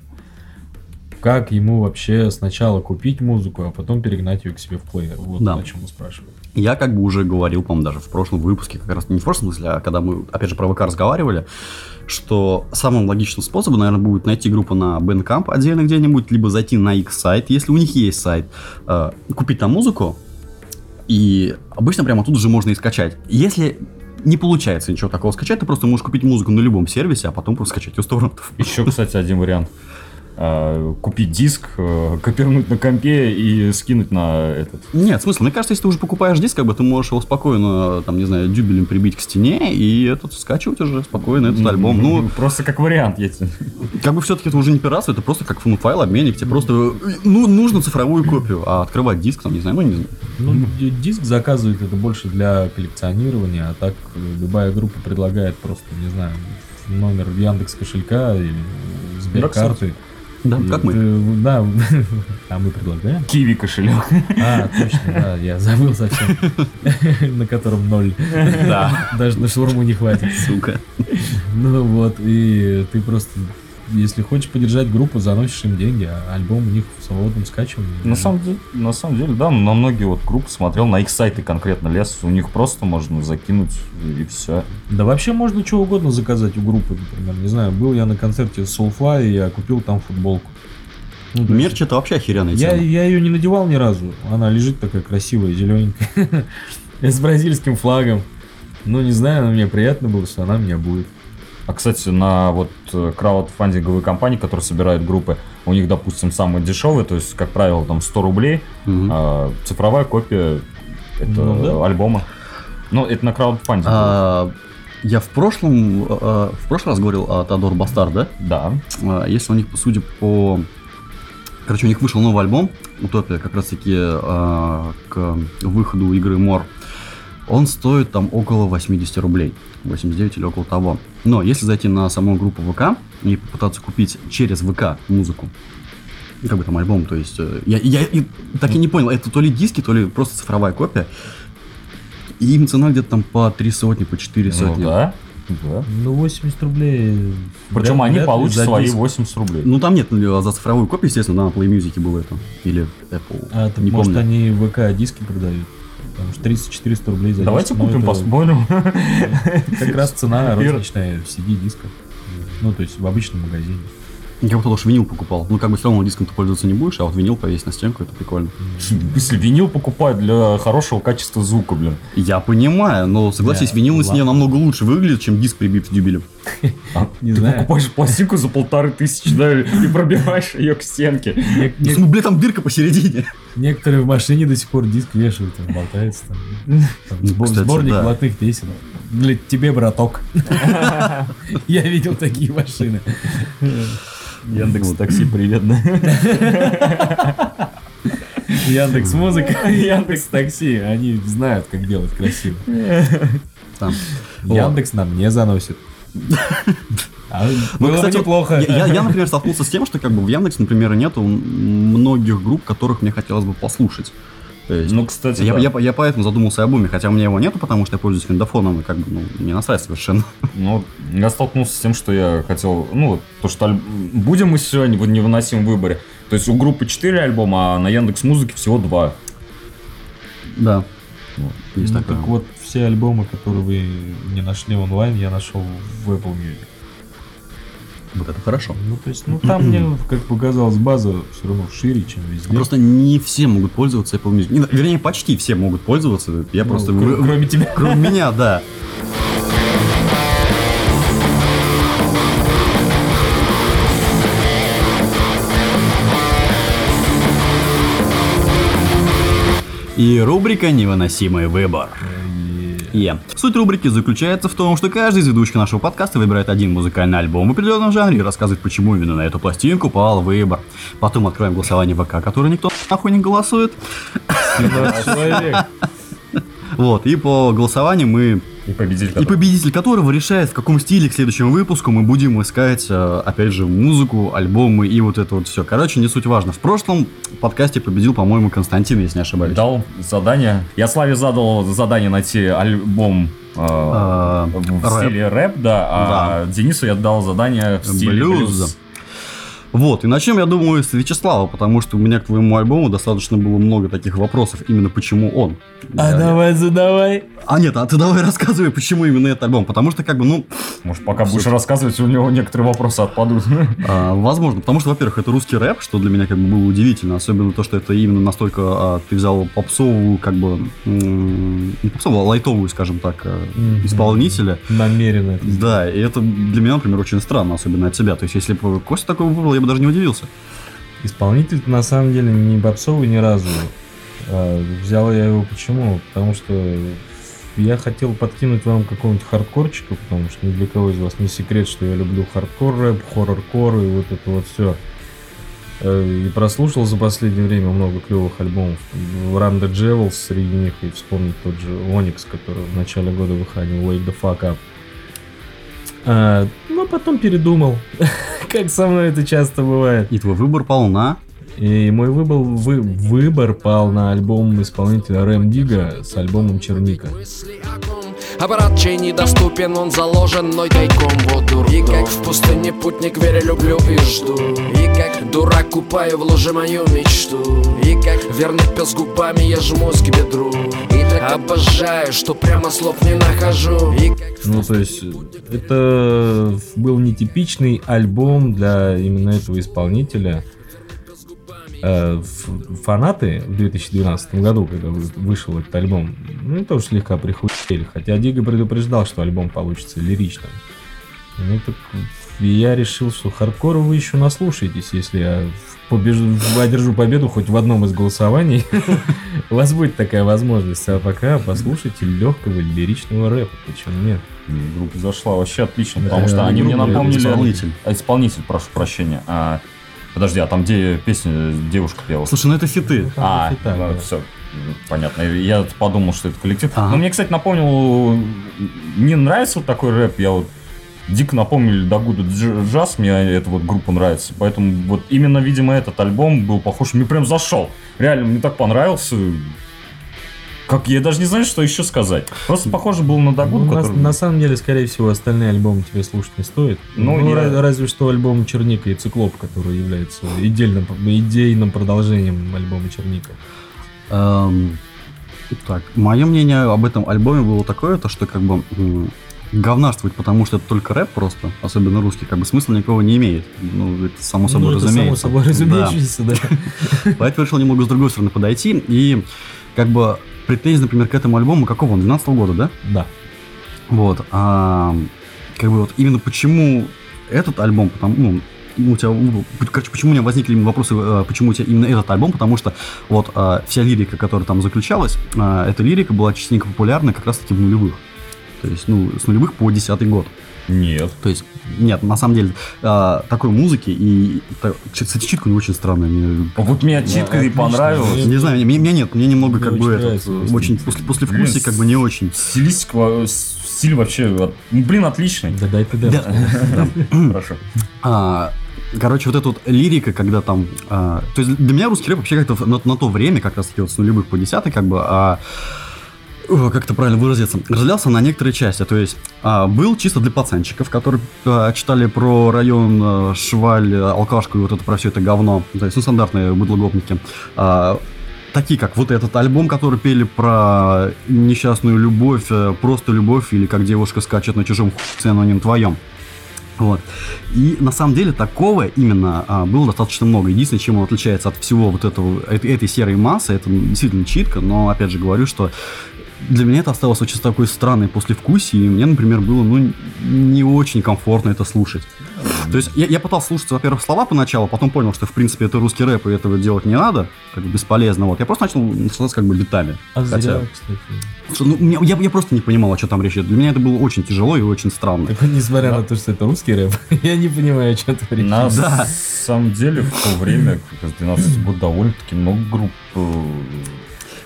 Как ему вообще сначала купить музыку, а потом перегнать ее к себе в плеер? Вот Да. о чем мы спрашиваем. Я как бы уже говорил, по-моему, даже в прошлом выпуске, как раз не в прошлом смысле, а когда мы, опять же, про ВК разговаривали, что самым логичным способом, наверное, будет найти группу на Bandcamp отдельно где-нибудь, либо зайти на их сайт, если у них есть сайт, э, купить там музыку, и обычно прямо тут же можно и скачать. Если не получается ничего такого скачать, ты просто можешь купить музыку на любом сервисе, а потом просто скачать ее с торрентов. Еще, кстати, один вариант. А, Купить диск, э, копирнуть на компе и скинуть на этот. Нет, смысл. Мне кажется, если ты уже покупаешь диск, как бы ты можешь его спокойно, там, не знаю, дюбелем прибить к стене и этот скачивать уже спокойно этот альбом. Ну, просто как вариант. тебе- как бы все-таки это уже не пиратство, это просто как ну, файл обменник, тебе просто ну, нужно цифровую копию, а открывать диск, там, не знаю, ну, не знаю. Ну, ди- диск заказывают это больше для коллекционирования, а так э, любая группа предлагает просто, не знаю, номер Яндекс кошелька или Сберкарты. Да, как мы. ты- Да, а мы предлагаем. Киви кошелек. А, точно, да, я забыл совсем. На котором ноль. Да. Даже на шаурму не хватит. Сука. Ну вот, и ты просто, если хочешь поддержать группу, заносишь им деньги, а альбом у них в свободном скачивании. На самом, деле, на самом деле, да, на многие вот группы смотрел, на их сайты конкретно лез, у них просто можно закинуть и все. Да вообще можно что угодно заказать у группы, например. Не знаю, был я на концерте Soulfly, и я купил там футболку. Ну, то есть Мерч это вообще охеренная Я, тема. я ее не надевал ни разу. Она лежит такая красивая, зелененькая. С бразильским флагом. Ну, не знаю, но мне приятно было, что она у меня будет. А, кстати, на вот э, краудфандинговые компании, которые собирают группы, у них, допустим, самые дешевые, то есть, как правило, там 100 рублей, Мгм. а цифровая копия это Ну да. альбома. Ну, это на краудфандинге. А, я в прошлом, а, в прошлый раз говорил о Тодор Бастар, да? Да. А, Если у них, судя по... Короче, у них вышел новый альбом, Утопия, как раз таки а, к выходу игры Мор. Он стоит там около 80 рублей. 89 или около того. Но если зайти на саму группу ВК и попытаться купить через ВК музыку, как бы там альбом, то есть... э, Я, я и так и не понял, это то ли диски, то ли просто цифровая копия. И им цена где-то там по 3 сотни, по 4 Ну, сотни. да. Да. Ну, 80 рублей. Причем вряд- они вряд получат свои диск. 80 рублей. Ну там нет ну, за цифровую копию, естественно, на Play Music было это. Или Apple. А, так, не может, помню. они ВК диски продают. Потому что 300-400 рублей за Давайте диск. ну, купим, это посмотрим. Как раз цена розничная в CD-дисках. Ну, то есть в обычном магазине. Я вот лучше винил покупал. Ну, как бы все равно диском ты пользоваться не будешь, а вот винил повесить на стенку, это прикольно. Если винил покупают для хорошего качества звука, блин. Я понимаю, но согласись, Да, винил на стене намного лучше выглядит, чем диск прибит к дюбелю. А Не ты знаю. покупаешь пластинку за полторы тысячи, да, и пробиваешь ее к стенке. Ну, блин, там дырка посередине. Некоторые в машине до сих пор диск вешают, там болтается. Там, Там Ну, сбор- кстати, сборник да. блатных песен. Для тебе, браток. Я видел такие машины. Яндекс такси, привет, да. Яндекс Музыка, Яндекс Такси. Они знают, как делать красиво. Там. Яндекс нам не заносит. А Ну, было бы кстати, неплохо. Я, я, я, например, столкнулся с тем, что как бы в Яндекс, например, нету многих групп, которых мне хотелось бы послушать. Есть, Ну, кстати, я, да. я, я поэтому задумался об уме, хотя у меня его нету, потому что я пользуюсь финдофоном и как бы ну, не насрать совершенно. Ну, я столкнулся с тем, что я хотел, ну, вот то, что аль- будем мы сегодня в невыносимом выборе. То есть у группы 4 альбома, а на Яндекс Музыке всего 2. Да. Ну, Есть Ну, такое. так вот, все альбомы, которые вы не нашли онлайн, я нашел в Apple Music. Вот это хорошо. Ну, то есть, ну, там мне, как показалось, база все равно шире, чем везде. Просто не все могут пользоваться Apple Music. Не, Вернее, почти все могут пользоваться. Я Ну, просто... кр- Кроме тебя. Кроме меня, да. И рубрика «Невыносимый выбор». Е. Суть рубрики заключается в том, что каждый из ведущих нашего подкаста выбирает один музыкальный альбом в определенном жанре и рассказывает, почему именно на эту пластинку пал выбор. Потом откроем голосование ВК, которое никто нахуй не голосует. 17 человек. Вот, и по голосованию мы И победитель. И который- победитель которого решает, в каком стиле к следующему выпуску мы будем искать, э, опять же, музыку, альбомы и вот это вот все. Короче, не суть важно. В прошлом подкасте победил, по-моему, Константин, если не ошибаюсь. Дал задание. Я Славе задал задание найти альбом э, А, в стиле рэп, да, а Денису я дал задание в стиле Блюз. Вот, и начнем, я думаю, с Вячеслава, потому что у меня к твоему альбому достаточно было много таких вопросов, именно почему он. А Я- давай задавай. А нет, а ты давай рассказывай, почему именно этот альбом, потому что, как бы, ну, Может, пока будешь рассказывать, у него некоторые вопросы отпадут. А, возможно, потому что, во-первых, это русский рэп, что для меня как бы было удивительно, особенно то, что это именно настолько а, ты взял попсовую, как бы, м, не попсовую, а лайтовую, скажем так, Мгм. исполнителя. Намеренно. Да, и это для меня, например, очень странно, особенно от тебя. То есть, если бы Костя такой выбрал, я бы даже не удивился. Исполнитель на самом деле не попсовый ни разу. А, взял я его почему? Потому что я хотел подкинуть вам какого-нибудь хардкорчика, потому что ни для кого из вас не секрет, что я люблю хардкор рэп, хоррор-кор и вот это вот все. И прослушал за последнее время много клевых альбомов. Run Jewels среди них, и вспомнить тот же Onyx, который в начале года выходил, Wake the Fuck Up. А, ну, а потом передумал, как со мной это часто бывает. И твой выбор пал на... И мой выбор, вы- выбор пал на альбом исполнителя Рэм Дига с альбомом Черника. Аппарат чей недоступен, он заложен мной тайком воду И как в пустыне путник верю, люблю и жду. И как дурак купаю в луже мою мечту. И как верный пес губами я жмусь к бедру. И обожаю, что прямо слов не нахожу Ну, то есть, это был нетипичный альбом для именно этого исполнителя. э, фанаты в 2012 году, когда вы- вышел этот альбом, ну, тоже слегка прихуели. Хотя Дига предупреждал, что альбом получится лиричным. Ну, так и я решил, что хардкора вы еще наслушаетесь, если я побежу, одержу победу хоть в одном из голосований. У вас будет такая возможность. А пока послушайте легкого лиричного рэпа. Почему нет? Группа зашла вообще отлично, потому что они мне напомнили... исполнитель. А, Исполнитель, прошу прощения. А, Подожди, а там где песня девушка пела? Слушай, ну это хиты. Ну, А, да. все, понятно. Я подумал, что это коллектив. Ага. Но мне, кстати, напомнил, не нравится вот такой рэп. Я вот дико напомнили Дагуду Джаз, мне эта вот группа нравится. Поэтому вот именно, видимо, этот альбом был похож, мне прям зашел. Реально, мне так понравился. Как я даже не знаю, что еще сказать. Просто похоже был на Дагуду, Ну, на, который... на самом деле, скорее всего, остальные альбомы тебе слушать не стоит. Ну, Ну, я- ра- разве что альбом Черника и Циклоп, который является идейным, идейным продолжением альбома Черника. Эм, так, мое мнение об этом альбоме было такое, то что как бы говнарствовать, потому что это только рэп просто, особенно русский, как бы смысла никакого не имеет. Ну, это само собой ну, это разумеется. само собой Да. разумеющееся, да. Поэтому решил немного с другой стороны подойти. И как бы претензий, например, к этому альбому, какого он, 12 года, да? Да. Вот. А, как бы вот именно почему этот альбом, потому, ну, у тебя, короче, почему у меня возникли вопросы, э, почему у тебя именно этот альбом, потому что вот э, вся лирика, которая там заключалась, э, эта лирика была частенько популярна как раз-таки в нулевых. То есть, ну, с нулевых по десятый год. Нет. То есть, нет, на самом деле, э, такой музыки и... та- Кстати, читка него очень странная. Мне Вот мне читка и отлично. понравилась. не знаю, мне, мне нет, мне немного Мне как очень бы этот, э, очень после, после вкуса как бы не очень. Стилистика, э, стиль вообще, от- ну, блин, отличный. Да дай ты да. Хорошо. А, короче, вот эта вот лирика, когда там... а, то есть для меня русский рэп вообще как-то на, на то время, как раз таки вот с нулевых по десятый, как бы... а, о, как это правильно выразиться, разделялся на некоторые части. То есть а, был чисто для пацанчиков, которые а, читали про район а, Шваль, алкашку и вот это про все это говно. То есть, ну, стандартные быдлогопники. А, такие, как вот этот альбом, который пели про несчастную любовь, э, просто любовь, или как девушка скачет на чужом хуйце, но не на твоем. Вот. И на самом деле такого именно а, было достаточно много. Единственное, чем он отличается от всего вот этого, этой, серой массы, это действительно читка, но опять же говорю, что для меня это осталось очень такой странной послевкусие, и мне, например, было ну, не очень комфортно это слушать. То есть я, я пытался слушать, во-первых, слова поначалу, потом понял, что в принципе это русский рэп, и этого делать не надо, как бы бесполезно. Вот. Я просто начал наслаждаться как бы битами. А Хотя, зря, кстати. что, ну, мне- я, я просто не понимал, о чем там речь идет. Для меня это было очень тяжело и очень странно. Так вот, несмотря на то, что это русский рэп, я не понимаю, о чем ты речь. На Да. самом деле, в то время, как раз 12 год, довольно-таки много групп.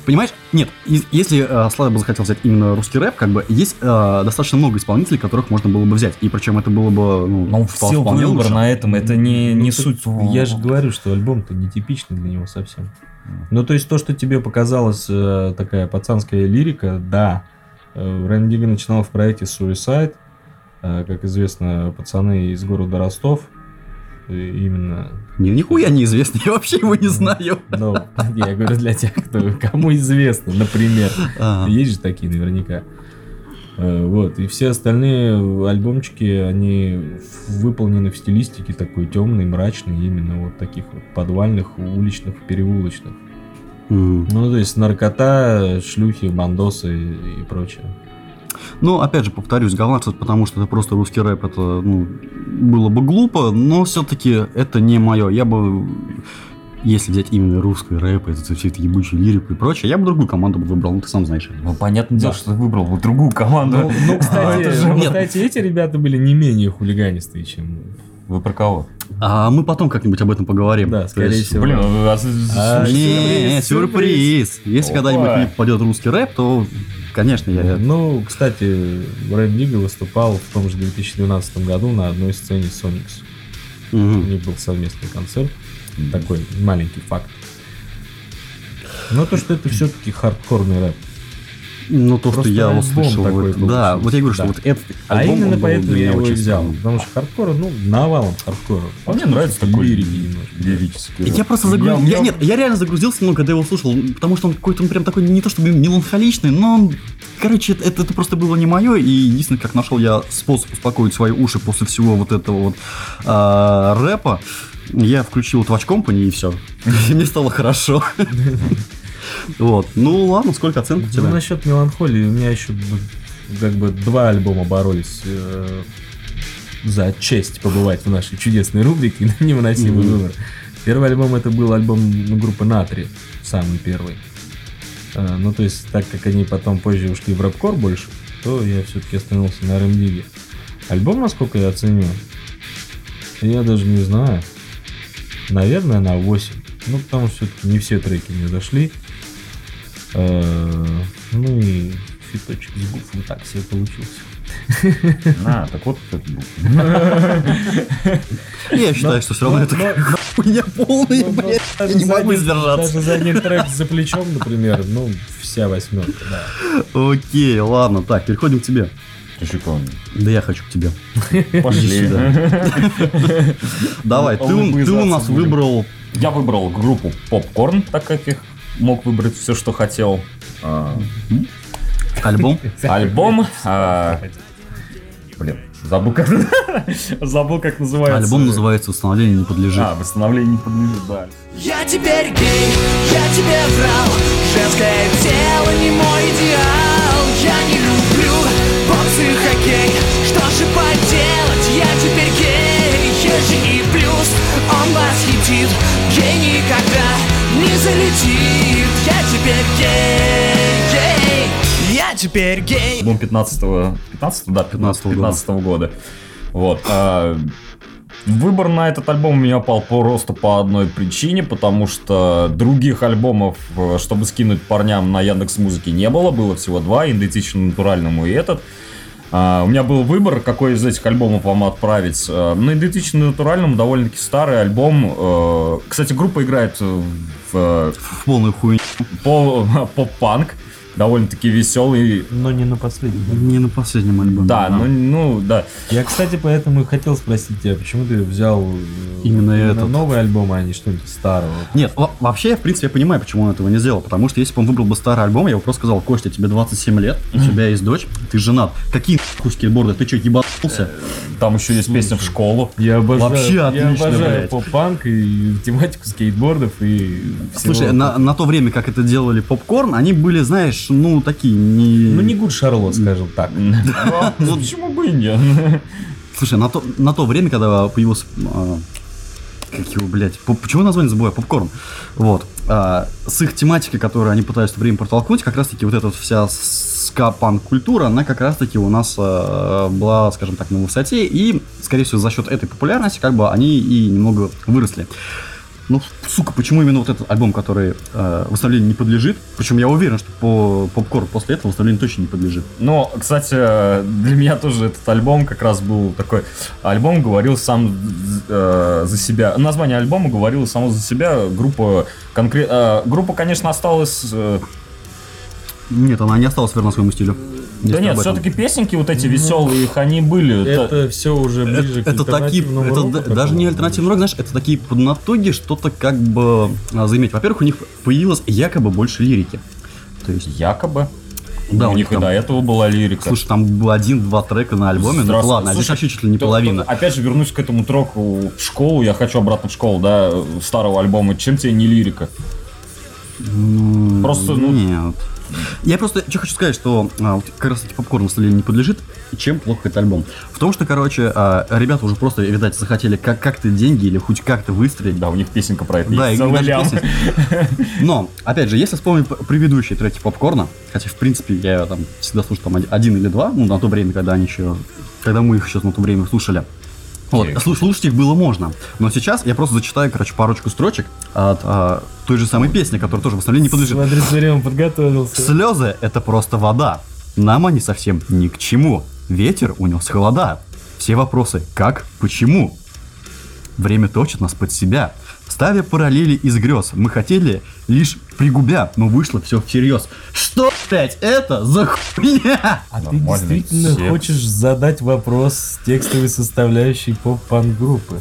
Понимаешь? Нет, если э, Слава бы захотел взять именно русский рэп, как бы есть э, достаточно много исполнителей, которых можно было бы взять. И причем это было бы, ну, Но впол- все вполне выбор лучше. на этом, это не, не Ну, суть. Я же говорю, что альбом-то нетипичный для него совсем. Ну, то есть то, что тебе показалось э, такая пацанская лирика, да. Э, Дига начинал в проекте Suicide. Э, как известно, пацаны из города Ростов. Именно. Не, нихуя неизвестно, я вообще его не знаю. Ну, я говорю для тех, кто, кому известно, например. А, Есть же такие наверняка. Э, Вот, и все остальные альбомчики, они выполнены в стилистике такой темной, мрачной, именно вот таких вот подвальных, уличных, переулочных. м. Ну, то есть наркота, шлюхи, бандосы и прочее. Ну, опять же, повторюсь, говнарство, потому что это просто русский рэп, это, ну, было бы глупо, но все-таки это не мое. Я бы, если взять именно русский рэп, это все это ебучую лирику и прочее, я бы другую команду бы выбрал, ну, ты сам знаешь. Ну, понятное дело, Да. что ты выбрал вот другую команду. Ну, ну, А, кстати, это же- ну, Нет. кстати, эти ребята были не менее хулиганистые, чем... Вы про кого? А мы потом как-нибудь об этом поговорим. Да, скорее есть- всего. Блин, а- А, слушай, Не, сюрприз, сюрприз. Если Опа. когда-нибудь попадет русский рэп, то, конечно, я... Ну, кстати, Рэм Дига выступал в том же 2012 году на одной сцене Соникс. У Мгм. них был совместный концерт. Такой маленький факт. Но то, что это все-таки хардкорный рэп. Ну, то, что я услышал. такой вот- да, вот я говорю, что Да. вот этот А альбом, именно поэтому я его и очень взял. Потому что хардкора, ну, навалом хардкора. А мне нравится такой лирический. Я просто загрузился. я- нет, я реально загрузился немного, когда его слушал, потому что он какой-то он прям такой не то чтобы меланхоличный, но он. Короче, это, это просто было не мое, и единственное, как нашел я способ успокоить свои уши после всего вот этого вот а, рэпа, Я включил Twatch Company и все. Мне стало хорошо. Вот. Ну ладно, сколько оценок у Ну, тебя? насчет меланхолии, у меня еще как бы два альбома боролись э, за честь побывать в нашей чудесной рубрике «Невыносимый Мгм. выбор». Первый альбом это был альбом ну, группы Натри, самый первый. Э, ну, то есть, так как они потом позже ушли в рэпкор больше, то я все-таки остановился на РМД. Альбом, насколько я оценю, я даже не знаю. Наверное, на 8. Ну, потому что все-таки не все треки мне зашли. Э, Ну и фиточек с гуфом так себе получился. А, так вот это был. Я считаю, что все равно это хуйня полная, блядь. Я не могу сдержаться. Даже за один трек за плечом, например, ну, вся восьмерка, да. Окей, ладно, так, переходим к тебе. Ты кого? Да я хочу к тебе. Пошли. Давай, ты, у- нас выбрал Я выбрал группу Popcorn, так как их мог выбрать все, что хотел. А, альбом. Альбом. а, Блин, забыл как, забыл как называется. Альбом называется «Установление не подлежит». А, восстановление не подлежит, да. Я теперь гей, я тебе врал Женское тело не мой идеал Я не люблю бокс и хоккей Что же поделать, я теперь гей Ежи и плюс, он восхитит Гей никогда не залетит Я теперь гей, гей Я теперь гей Альбом 15 15 да, 15 года. 15 года. Вот. а, Выбор на этот альбом у меня пал просто по одной причине, потому что других альбомов, э, чтобы скинуть парням на Яндекс Музыке не было, было всего два, идентичный натуральному и этот. А, у меня был выбор, какой из этих альбомов вам отправить. А, на идентичный натуральному довольно-таки старый альбом. Э, Кстати, группа играет в э, В полную хуйню. по- поп-панк, довольно-таки веселый. Но не на последнем. Не на последнем альбоме. Да, ну, ну, да. Я, кстати, поэтому и хотел спросить тебя, почему ты взял э, Именно этот. новый альбом, а не что-нибудь старого? Нет, во- вообще, я, в принципе, я понимаю, почему он этого не сделал. Потому что если бы он выбрал бы старый альбом, я бы просто сказал, Костя, тебе 27 лет, у тебя есть дочь, ты женат. Какие нахуй скейтборды? Ты что, ебанулся? Там еще есть песня в школу. Я обожаю, Вообще я отлично, обожаю блядь. поп-панк и тематику скейтбордов и. Слушай, на, на то время, как это делали попкорн, они были, знаешь, ну, такие не... Ну не Гуд Шарлот, скажем так. Ну, почему бы и нет? Слушай, на то, на то время, когда появился... как его, блядь, почему название забываю? Попкорн. Вот. а, с их тематикой, которую они то время протолкнуть, как раз-таки вот эта вот вся ска-панк-культура, она как раз-таки у нас а, была, скажем так, на высоте, и, скорее всего, за счет этой популярности, как бы, они и немного выросли. Ну, сука, почему именно вот этот альбом, который э, восстановлению не подлежит? Причем я уверен, что по попкорн после этого восстановлению точно не подлежит. Но, кстати, для меня тоже этот альбом как раз был такой... Альбом говорил сам э, за себя. Название альбома говорило само за себя. Группа конкретно... группа, конечно, осталась... э, Нет, она не осталась верна своему стилю. да нет, все-таки песенки вот эти веселые, их они были. Это все уже ближе к Это такие, это року даже не альтернативный рок, знаешь, это такие поднатуги, что-то как бы а, заиметь. Во-первых, у них появилось якобы больше лирики. То есть, Якобы. да, у них и там, до этого была лирика. слушай, там был один-два трека на альбоме, ну ладно, а здесь Слушай, вообще чуть ли не То- половина. то- Опять же, вернусь к этому треку в школу. Я хочу обратно в школу, да, старого альбома. Чем тебе не лирика? М, просто, ну- Нет. Я просто что хочу сказать, что а, вот как раз таки попкорн не подлежит. Чем плохо этот альбом? В том, что, короче, а, ребята уже просто, видать, захотели как- как-то деньги или хоть как-то выстрелить. Да, у них песенка про это Да, есть. песня. Но, опять же, если вспомнить предыдущие треки попкорна, хотя, в принципе, я там всегда слушал там од- один или два, ну, на то время, когда они еще, когда мы их еще на то время слушали. Вот, слушать их было можно. Но сейчас я просто зачитаю, короче, парочку строчек от а, той же самой песни, которая тоже восстановлению не подлежит. Смотри, смотри, он подготовился. Слезы — это просто вода. Нам они совсем ни к чему. Ветер унес холода. Все вопросы «как?», «почему?». Время точит нас под себя. Ставя параллели из грез, мы хотели лишь пригубя, но вышло все всерьез. Что, блять, это за хуйня? А ты Нормальный действительно текст. хочешь задать вопрос с текстовой составляющей поп-панк группы?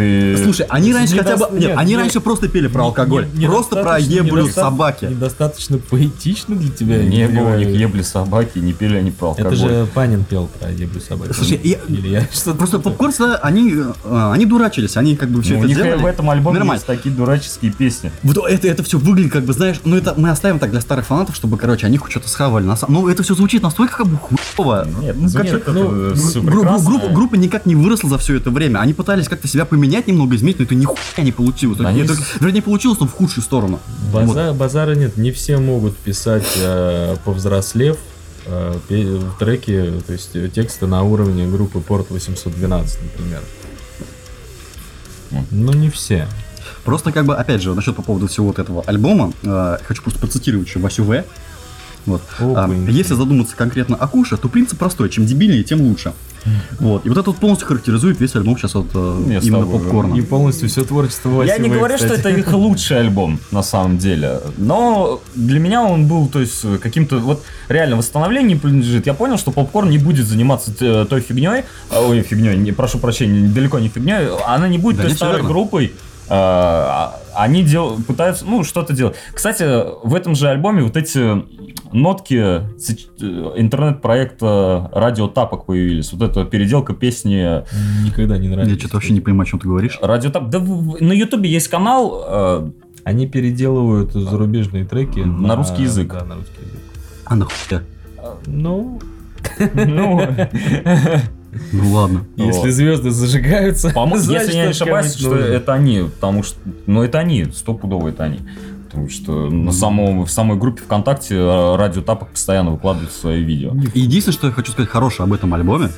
Ты... Слушай, они раньше хотя бы... Нет, они раньше просто пели про алкоголь. Просто про еблю собаки. Недостаточно поэтично для тебя. не было у них ебли собаки, не пели они про алкоголь. Это же Панин пел про еблю собаки. Слушай, я- Или я что-то... Просто попкорн, они, э, они дурачились, они как бы все Ну, у это делали. в этом альбоме Нормально. есть такие дураческие песни. Вот это, это все выглядит, как бы, знаешь, ну это мы оставим так для старых фанатов, чтобы, короче, они хоть что-то схавали. На самом- Ну, это все звучит настолько как бы хуево. Нет, ну, это ну, группа никак не выросла за все это время. Они пытались как-то себя поменять, немного изменить, но это нихуя не получилось. Они Это, с- вернее, получилось, но в худшую сторону. База- Базара нет, не все могут писать э, повзрослев э, треки, то есть э, тексты на уровне группы Порт 812, например. Ну, не все. Просто как бы, опять же, насчет по поводу всего вот этого альбома, э, хочу просто процитировать еще Васю В. Вот. А, Опаньки. если задуматься конкретно о Куше, то принцип простой. Чем дебильнее, тем лучше. Вот. И вот это вот полностью характеризует весь альбом сейчас вот э, Я с именно попкорна. И полностью все творчество Я Васи не говорю, что кстати. это их лучший альбом, на самом деле. Но для меня он был, то есть, каким-то, вот, реально, восстановление принадлежит. Я понял, что попкорн не будет заниматься т- той фигней, а, ой, фигней, не, прошу прощения, далеко не фигней, она не будет Да той старой верно. группой. А, Они дел, пытаются, ну, что-то делать. Кстати, в этом же альбоме вот эти нотки э, интернет-проекта Радио Тапок появились. Вот эта переделка песни Никогда не нравится. Я что-то вообще не понимаю, о чем ты говоришь. Радио Тап. Да на Ютубе есть канал, э, Они переделывают зарубежные треки На русский язык. Да, на русский язык. А нахуя? Ну, ну, Ну ладно. если Вот. звезды зажигаются, По-моему, значит, если я не ошибаюсь, что нужно. это они, потому что, ну это они, стопудово это они. Потому что на самом, в самой группе ВКонтакте э, Радио Тапок постоянно выкладывает свои видео. Единственное, что я хочу сказать хорошее об этом альбоме,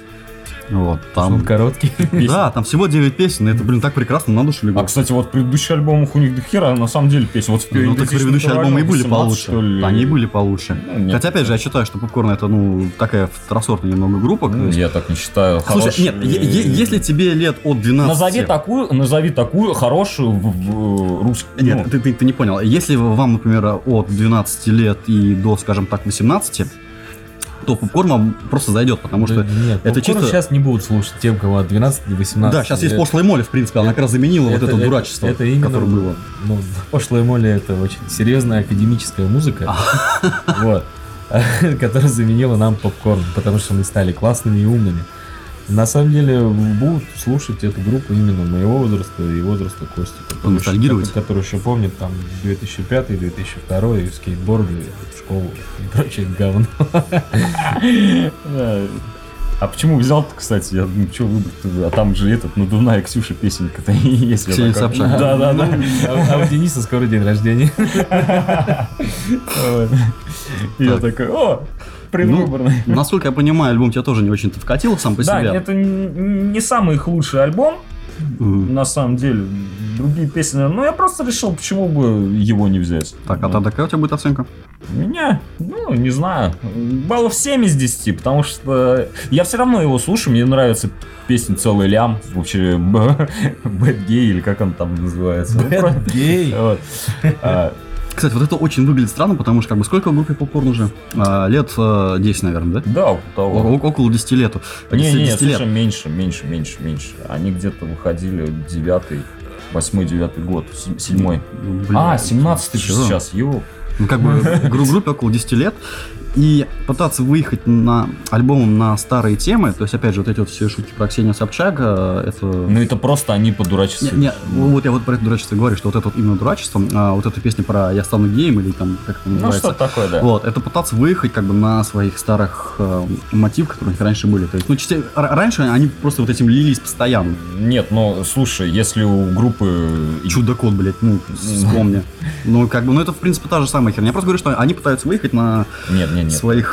вот, Он там... короткий. Да, там всего 9 песен, и это, блин, так прекрасно, на душу легло. А, кстати, вот в предыдущих альбомах у них до хера, на самом деле, песен. Вот в Ну, так 2000 предыдущие альбомы и были 18, получше. Они были получше. Ну, нет. Хотя, опять же, я считаю, что Попкорн это, ну, такая второсортная немного группа. Ну, есть- Я так не считаю. Слушай, Хороший- нет, если тебе лет от 12... Назови такую, назови такую хорошую в, в русскую. Нет, ты, ты- ты не понял. Если вам, например, от 12 лет и до, скажем так, 18, то попкорн вам просто зайдет, потому что... Нет, это чисто- сейчас не будут слушать тем, кому от 12 до 18. Да, сейчас есть лет. пошлая моли, в принципе, она как раз заменила вот это дурачество, это именно, которое было. Ну, пошлая моли это очень серьезная академическая музыка, вот, которая заменила нам попкорн, потому что мы стали классными и умными. На самом деле будут слушать эту группу именно моего возраста и возраста Кости, который, еще, который еще помнит там 2005-2002 и скейтборды, школу и прочее говно. Да. А почему взял кстати? Я думаю, что выбрать А там же этот надувная Ксюша песенка-то есть. Ксения Собчак. Да, да, да. А у Дениса скоро день рождения. Я Так. такой, о, предвыборный. Ну, насколько я понимаю, альбом тебя тоже не очень-то вкатил сам по Да, себе. это н- не самый их лучший альбом, на самом деле. Другие песни, но я просто решил, почему бы его не взять. Так, а тогда какая у тебя будет оценка? У меня, ну, не знаю, баллов 7 из 10, потому что я все равно его слушаю, мне нравится песня «Целый лям», вообще «Бэд гей» или как он там называется. Ну, про- Гей. А, Кстати, вот это очень выглядит странно, потому что как бы сколько в группе попкорн уже? А, лет э, 10, наверное, да? Да, того. о- около 10 лет. Не, Если не, 10 лет. слушай, меньше, меньше, меньше, меньше. Они где-то выходили девятый, восьмой, девятый год, се- седьмой. Блин, А, 17 же чё? сейчас, ё. Ну, как бы гру- группе около 10 лет. И пытаться выехать на альбомом на старые темы, то есть, опять же, вот эти вот все шутки про Ксению Собчак, э, это... Ну это просто они подурачатся. Не, не, вот я вот про это дурачество говорю, что вот это вот именно дурачество, а, вот эта песня про «Я стану геем» или там, как это Ну называется. что такое, да. Вот, это пытаться выехать как бы на своих старых э, мотив, которые у них раньше были. То есть, ну, частей- раньше они просто вот этим лились постоянно. Нет, ну слушай, если у группы... Чудо-кот, блядь, ну, вспомни. Ну, как бы, ну, это, в принципе, та же самая херня. Я просто говорю, что они пытаются выехать на Нет, нет, нет. своих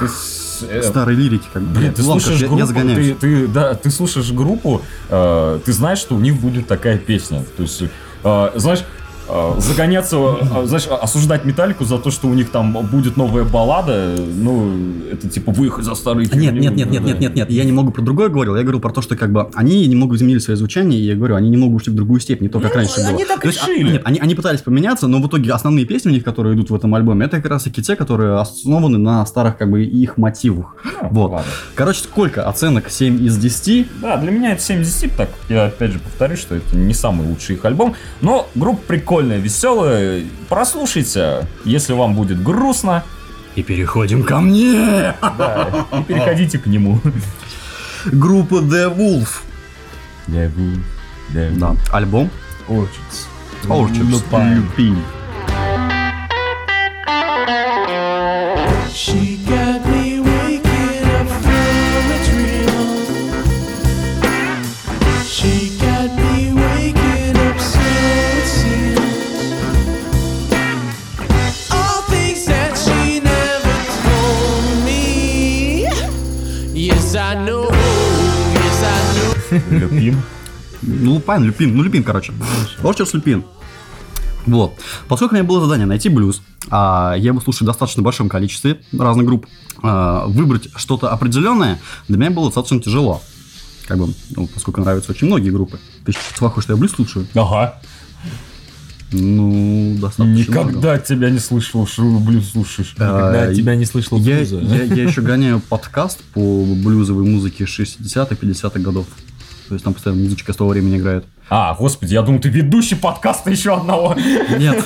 Ты э, старой лирике, как бы. Блин, ты ладно, слушаешь я, группу, я загоняюсь. ты, ты- да, ты слушаешь группу, э, ты знаешь, что у них будет такая песня. То есть, э, знаешь, загоняться, а, знаешь, осуждать Металлику за то, что у них там будет новая баллада, ну, это типа выход за старые Нет, нет, нет, нет, нет, нет, нет, я немного про другое говорил. Я говорил про то, что как бы они немного изменили свое звучание, и я говорю, они немного ушли в другую степь, не то, как Ну, раньше они было. так То есть, а, решили. нет, они, они пытались поменяться, но в итоге основные песни у них, которые идут в этом альбоме, это как раз таки те, которые основаны на старых как бы их мотивах. Ну, вот. ладно. Короче, сколько оценок? 7 из 10. Да, для меня это 7 из 10, так я опять же повторюсь, что это не самый лучший их альбом, но группа прикольная, веселая, прослушайте, если вам будет грустно, И переходим ко мне. да, и переходите к нему. Группа The Wolf. Да, альбом. Orchards. Lupine. Lupin. She got Люпин. Ну, Лупайн, Люпин, ну, Люпин, короче. Орчерс Люпин. Вот. Поскольку у меня было задание найти блюз, а я его слушаю в достаточно большом количестве разных групп, а, выбрать что-то определенное для меня было достаточно тяжело. Как бы, ну, поскольку нравятся очень многие группы. Ты похож, что я блюз слушаю? Ага. Ну, достаточно много. Никогда тебя не слышал, что блюз слушаешь. Когда А, тебя не слышал Я, блюза. я, я еще гоняю подкаст по блюзовой музыке 60-х, 50-х годов. То есть там постоянно музычка с того времени играет. А, господи, я думал, ты ведущий подкаста еще одного. Нет.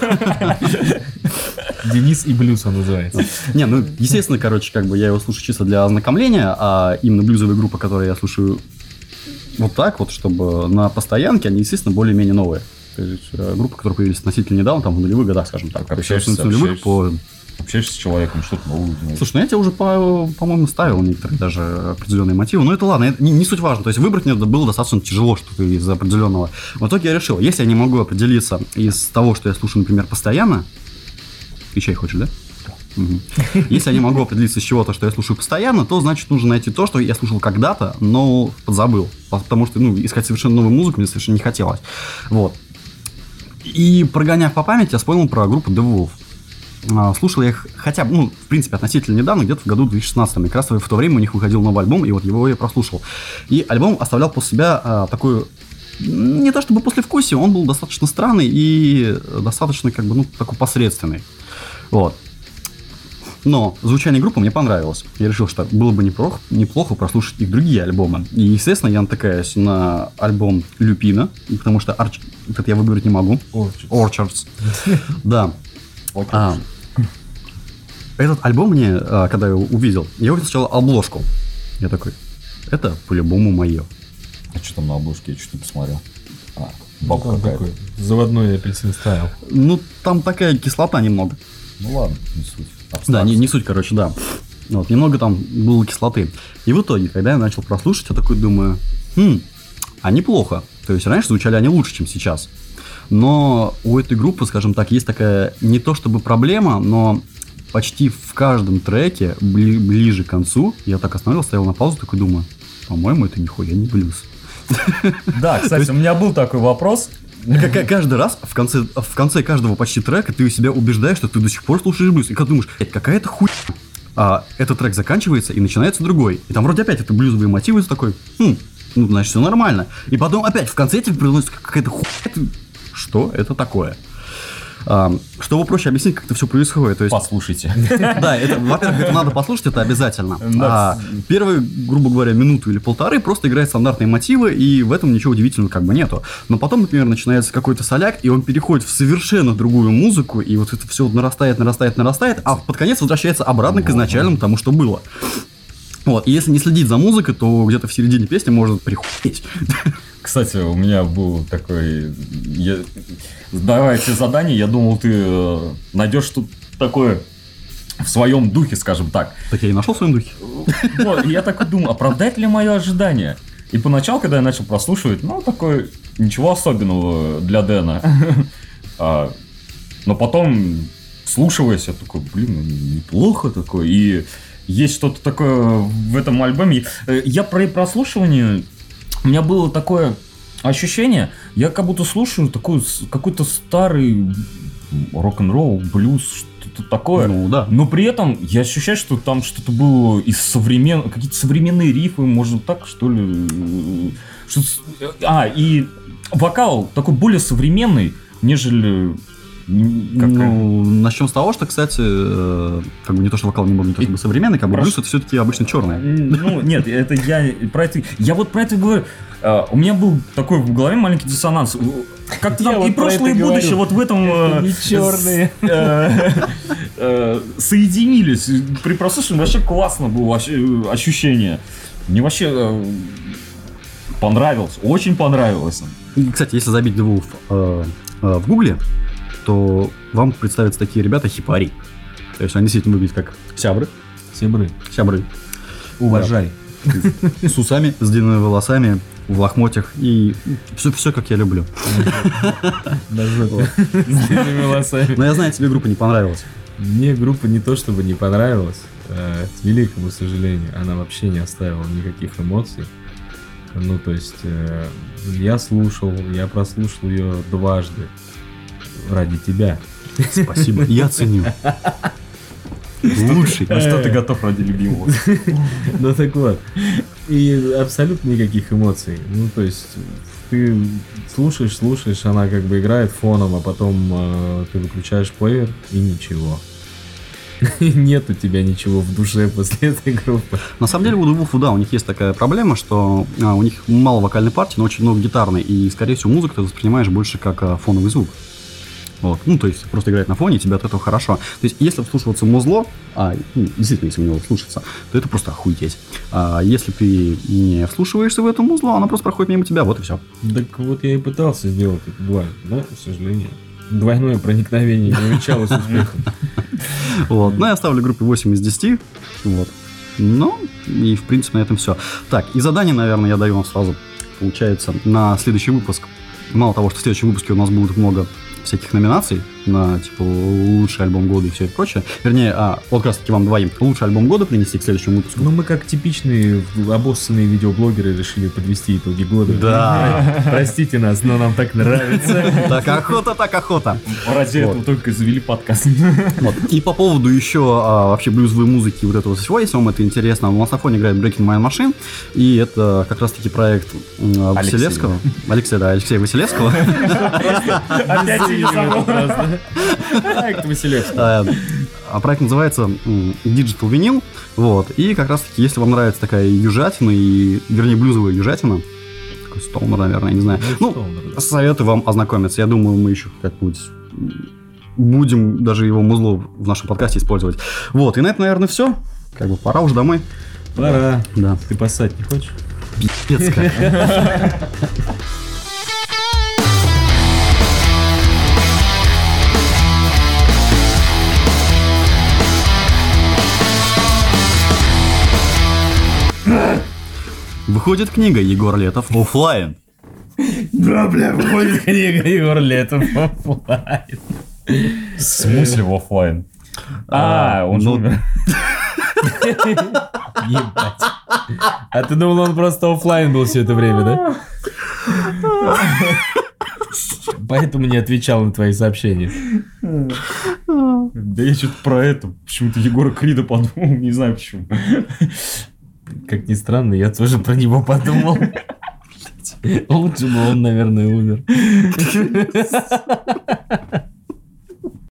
Денис и блюз он называется. Не, ну, естественно, короче, как бы я его слушаю чисто для ознакомления, а именно блюзовые группы, которые я слушаю вот так вот, чтобы на постоянке, они, естественно, более-менее новые. То есть э, группы, которые появились относительно недавно, там, в нулевых годах, скажем так. Общаешься, общаешься. по... Общаешься с человеком, что-то новое узнаешь. Слушай, ну я тебе уже, по- по-моему, ставил некоторые даже определенные мотивы. Но это ладно, это не, не суть важно. То есть выбрать мне было достаточно тяжело что-то из определенного. В итоге я решил, если я не могу определиться из того, что я слушаю, например, постоянно, ты чай хочешь, да? Мгм. Если я не могу определиться из чего-то, что я слушаю постоянно, то значит нужно найти то, что я слушал когда-то, но подзабыл. Потому что ну, искать совершенно новую музыку мне совершенно не хотелось. Вот. И прогоняв по памяти, я вспомнил про группу The Wolf. А, Слушал я их хотя бы, ну, в принципе, относительно недавно, где-то в году 2016. И как раз в то время у них выходил новый альбом, и вот его я прослушал. И альбом оставлял после себя а, такую не то чтобы послевкусие, он был достаточно странный и достаточно, как бы, ну, такой посредственный. Вот. Но звучание группы мне понравилось. Я решил, что было бы неплохо, неплохо прослушать их другие альбомы. И, естественно, я натыкаюсь на альбом Люпина, потому что Арч... этот я выбрать не могу. Orchards. Orchards. Да. А, Этот альбом мне, а, когда я его увидел, я увидел сначала обложку. Я такой, это по-любому мое. А что там на обложке? Я что-то посмотрел. А, Ну, бабка там какая-то. такой заводной апельсин стайл. Ну, там такая кислота немного. Ну ладно, не суть. Да, не, не суть, короче, да. Вот, немного там было кислоты. И в итоге, когда я начал прослушать, я такой думаю, хм, а неплохо. То есть раньше звучали они лучше, чем сейчас. Но у этой группы, скажем так, есть такая не то чтобы проблема, но почти в каждом треке, бли- ближе к концу, я так остановился, стоял на паузу, такой думаю, по-моему, это нихуя не блюз. Да, кстати, у меня был такой вопрос. Как- Каждый раз в конце, в конце каждого почти трека ты себя убеждаешь, что ты до сих пор слушаешь блюз. И когда думаешь, «Блядь, какая-то хуйня. А этот трек заканчивается и начинается другой. И там вроде опять это блюзовые мотивы, и такой, хм, ну, значит, все нормально. И потом опять в конце тебе приносит какая-то хуйня. Что это такое? Чтобы проще объяснить, как это все происходит. То есть, Послушайте. да, это, во-первых, это надо послушать, это обязательно. А первые, грубо говоря, минуту или полторы просто играет стандартные мотивы, и в этом ничего удивительного как бы нету. Но потом, например, начинается какой-то соляк, и он переходит в совершенно другую музыку, и вот это все нарастает, нарастает, нарастает, а под конец возвращается обратно к изначальному тому, что было. Вот, и если не следить за музыкой, то где-то в середине песни можно прихуеть. Кстати, у меня был такой... Я... Давайте задание, я думал, ты э, найдешь что-то такое в своем духе, скажем так. Так я и нашел в своем духе. Вот, и я такой думаю, оправдает ли мое ожидание? И поначалу, когда я начал прослушивать, ну, такой, ничего особенного для Дэна. А, но потом, слушаясь, я такой, блин, ну, неплохо такое. И есть что-то такое в этом альбоме. Э, Я про прослушивание, у меня было такое ощущение, я как будто слушаю такой какой-то старый рок-н-ролл, блюз, что-то такое. Ну да. Но при этом я ощущаю, что там что-то было из современ... какие-то современные рифы, может так, что ли. э, Что... с- А, и вокал такой более современный, нежели... как- Ну, начнем с того, что, кстати, э, как бы не то, что вокал не был не то чтобы современный, как бы Прошу. блюз это все-таки обычно черный. Ну, нет, это я про это... Я вот про это говорю. А, У меня был такой в голове маленький диссонанс. Как-то Я там вот и про прошлое, и это будущее говорю. вот в этом... э, не черные. э, э, Соединились. При прослушивании вообще классно было ощ- ощущение. Мне вообще э, понравилось, очень понравилось. Кстати, если забить двух э, э, в гугле, то вам представятся такие ребята хипари. То есть они действительно выглядят как сябры. Себры, Сябры уважай. с усами, с длинными волосами, в лохмотьях и все, все как я люблю. Даже с длинными волосами. Но я знаю, тебе группа не понравилась. Мне группа не то чтобы не понравилась, э, к великому сожалению, она вообще не оставила никаких эмоций. Ну, то есть, э, я слушал, я прослушал ее дважды ради тебя. Спасибо, я ценю. Лучший. На что ты готов ради любимого? Ну так вот. И абсолютно никаких эмоций. Ну, то есть, ты слушаешь, слушаешь, она как бы играет фоном, а потом э, ты выключаешь плеер и ничего. Нет у тебя ничего в душе после этой группы. На самом деле у Дубуфу, да, у них есть такая проблема, что а, у них мало вокальной партии, но очень много гитарной, и, скорее всего, музыку ты воспринимаешь больше как а, фоновый звук. Вот. Ну, то есть просто играет на фоне, и тебе от этого хорошо. То есть, если вслушиваться музло, а, ну, действительно, если в него вслушаться, то это просто охуеть. А если ты не вслушиваешься в это музло, оно просто проходит мимо тебя, вот и все. Так вот я и пытался сделать это дважды, но, к сожалению, двойное проникновение не увенчалось успехом. Вот. Но я ставлю группе 8 из 10. Вот. Ну, и в принципе на этом все. Так, и задание, наверное, я даю вам сразу, получается, на следующий выпуск. Мало того, что в следующем выпуске у нас будет много всяких номинаций на, типа, лучший альбом года и все это прочее. Вернее, а, вот как раз таки вам двоим лучший альбом года принести к следующему выпуску. Ну, мы как типичные обоссанные видеоблогеры решили подвести итоги года. Да. Простите нас, но нам так нравится. Так охота, так охота. Ради этого только завели подкаст. И по поводу еще а, вообще блюзовой музыки вот этого всего, если вам это интересно, у нас на фоне играет Breaking My Machine, и это как раз-таки проект м, Алексея. Василевского. Алексея, да, Алексея Василевского. Опять. Так, Василевский. А а проект называется Digital Vinyl. Вот. И как раз-таки, если вам нравится такая южатина, и, вернее, блюзовая южатина, такой стоунер, наверное, я не знаю. Ну, советую вам ознакомиться. Я думаю, мы еще как-нибудь будем даже его музло в нашем подкасте использовать. Вот. И на это, наверное, все. Как бы пора уже домой. Пора. Да. Ты поссать не хочешь? Пиздец как. Выходит книга Егор Летов оффлайн. Да, бля, выходит книга Егор Летов оффлайн. В смысле в оффлайн? А, он же ну, умер. Ебать. А ты думал, он просто оффлайн был все это время, да? Поэтому не отвечал на твои сообщения. Да я что-то про это. Почему-то Егора Крида подумал, не знаю почему. Как ни странно, я тоже про него подумал. Лучше бы он, наверное, умер.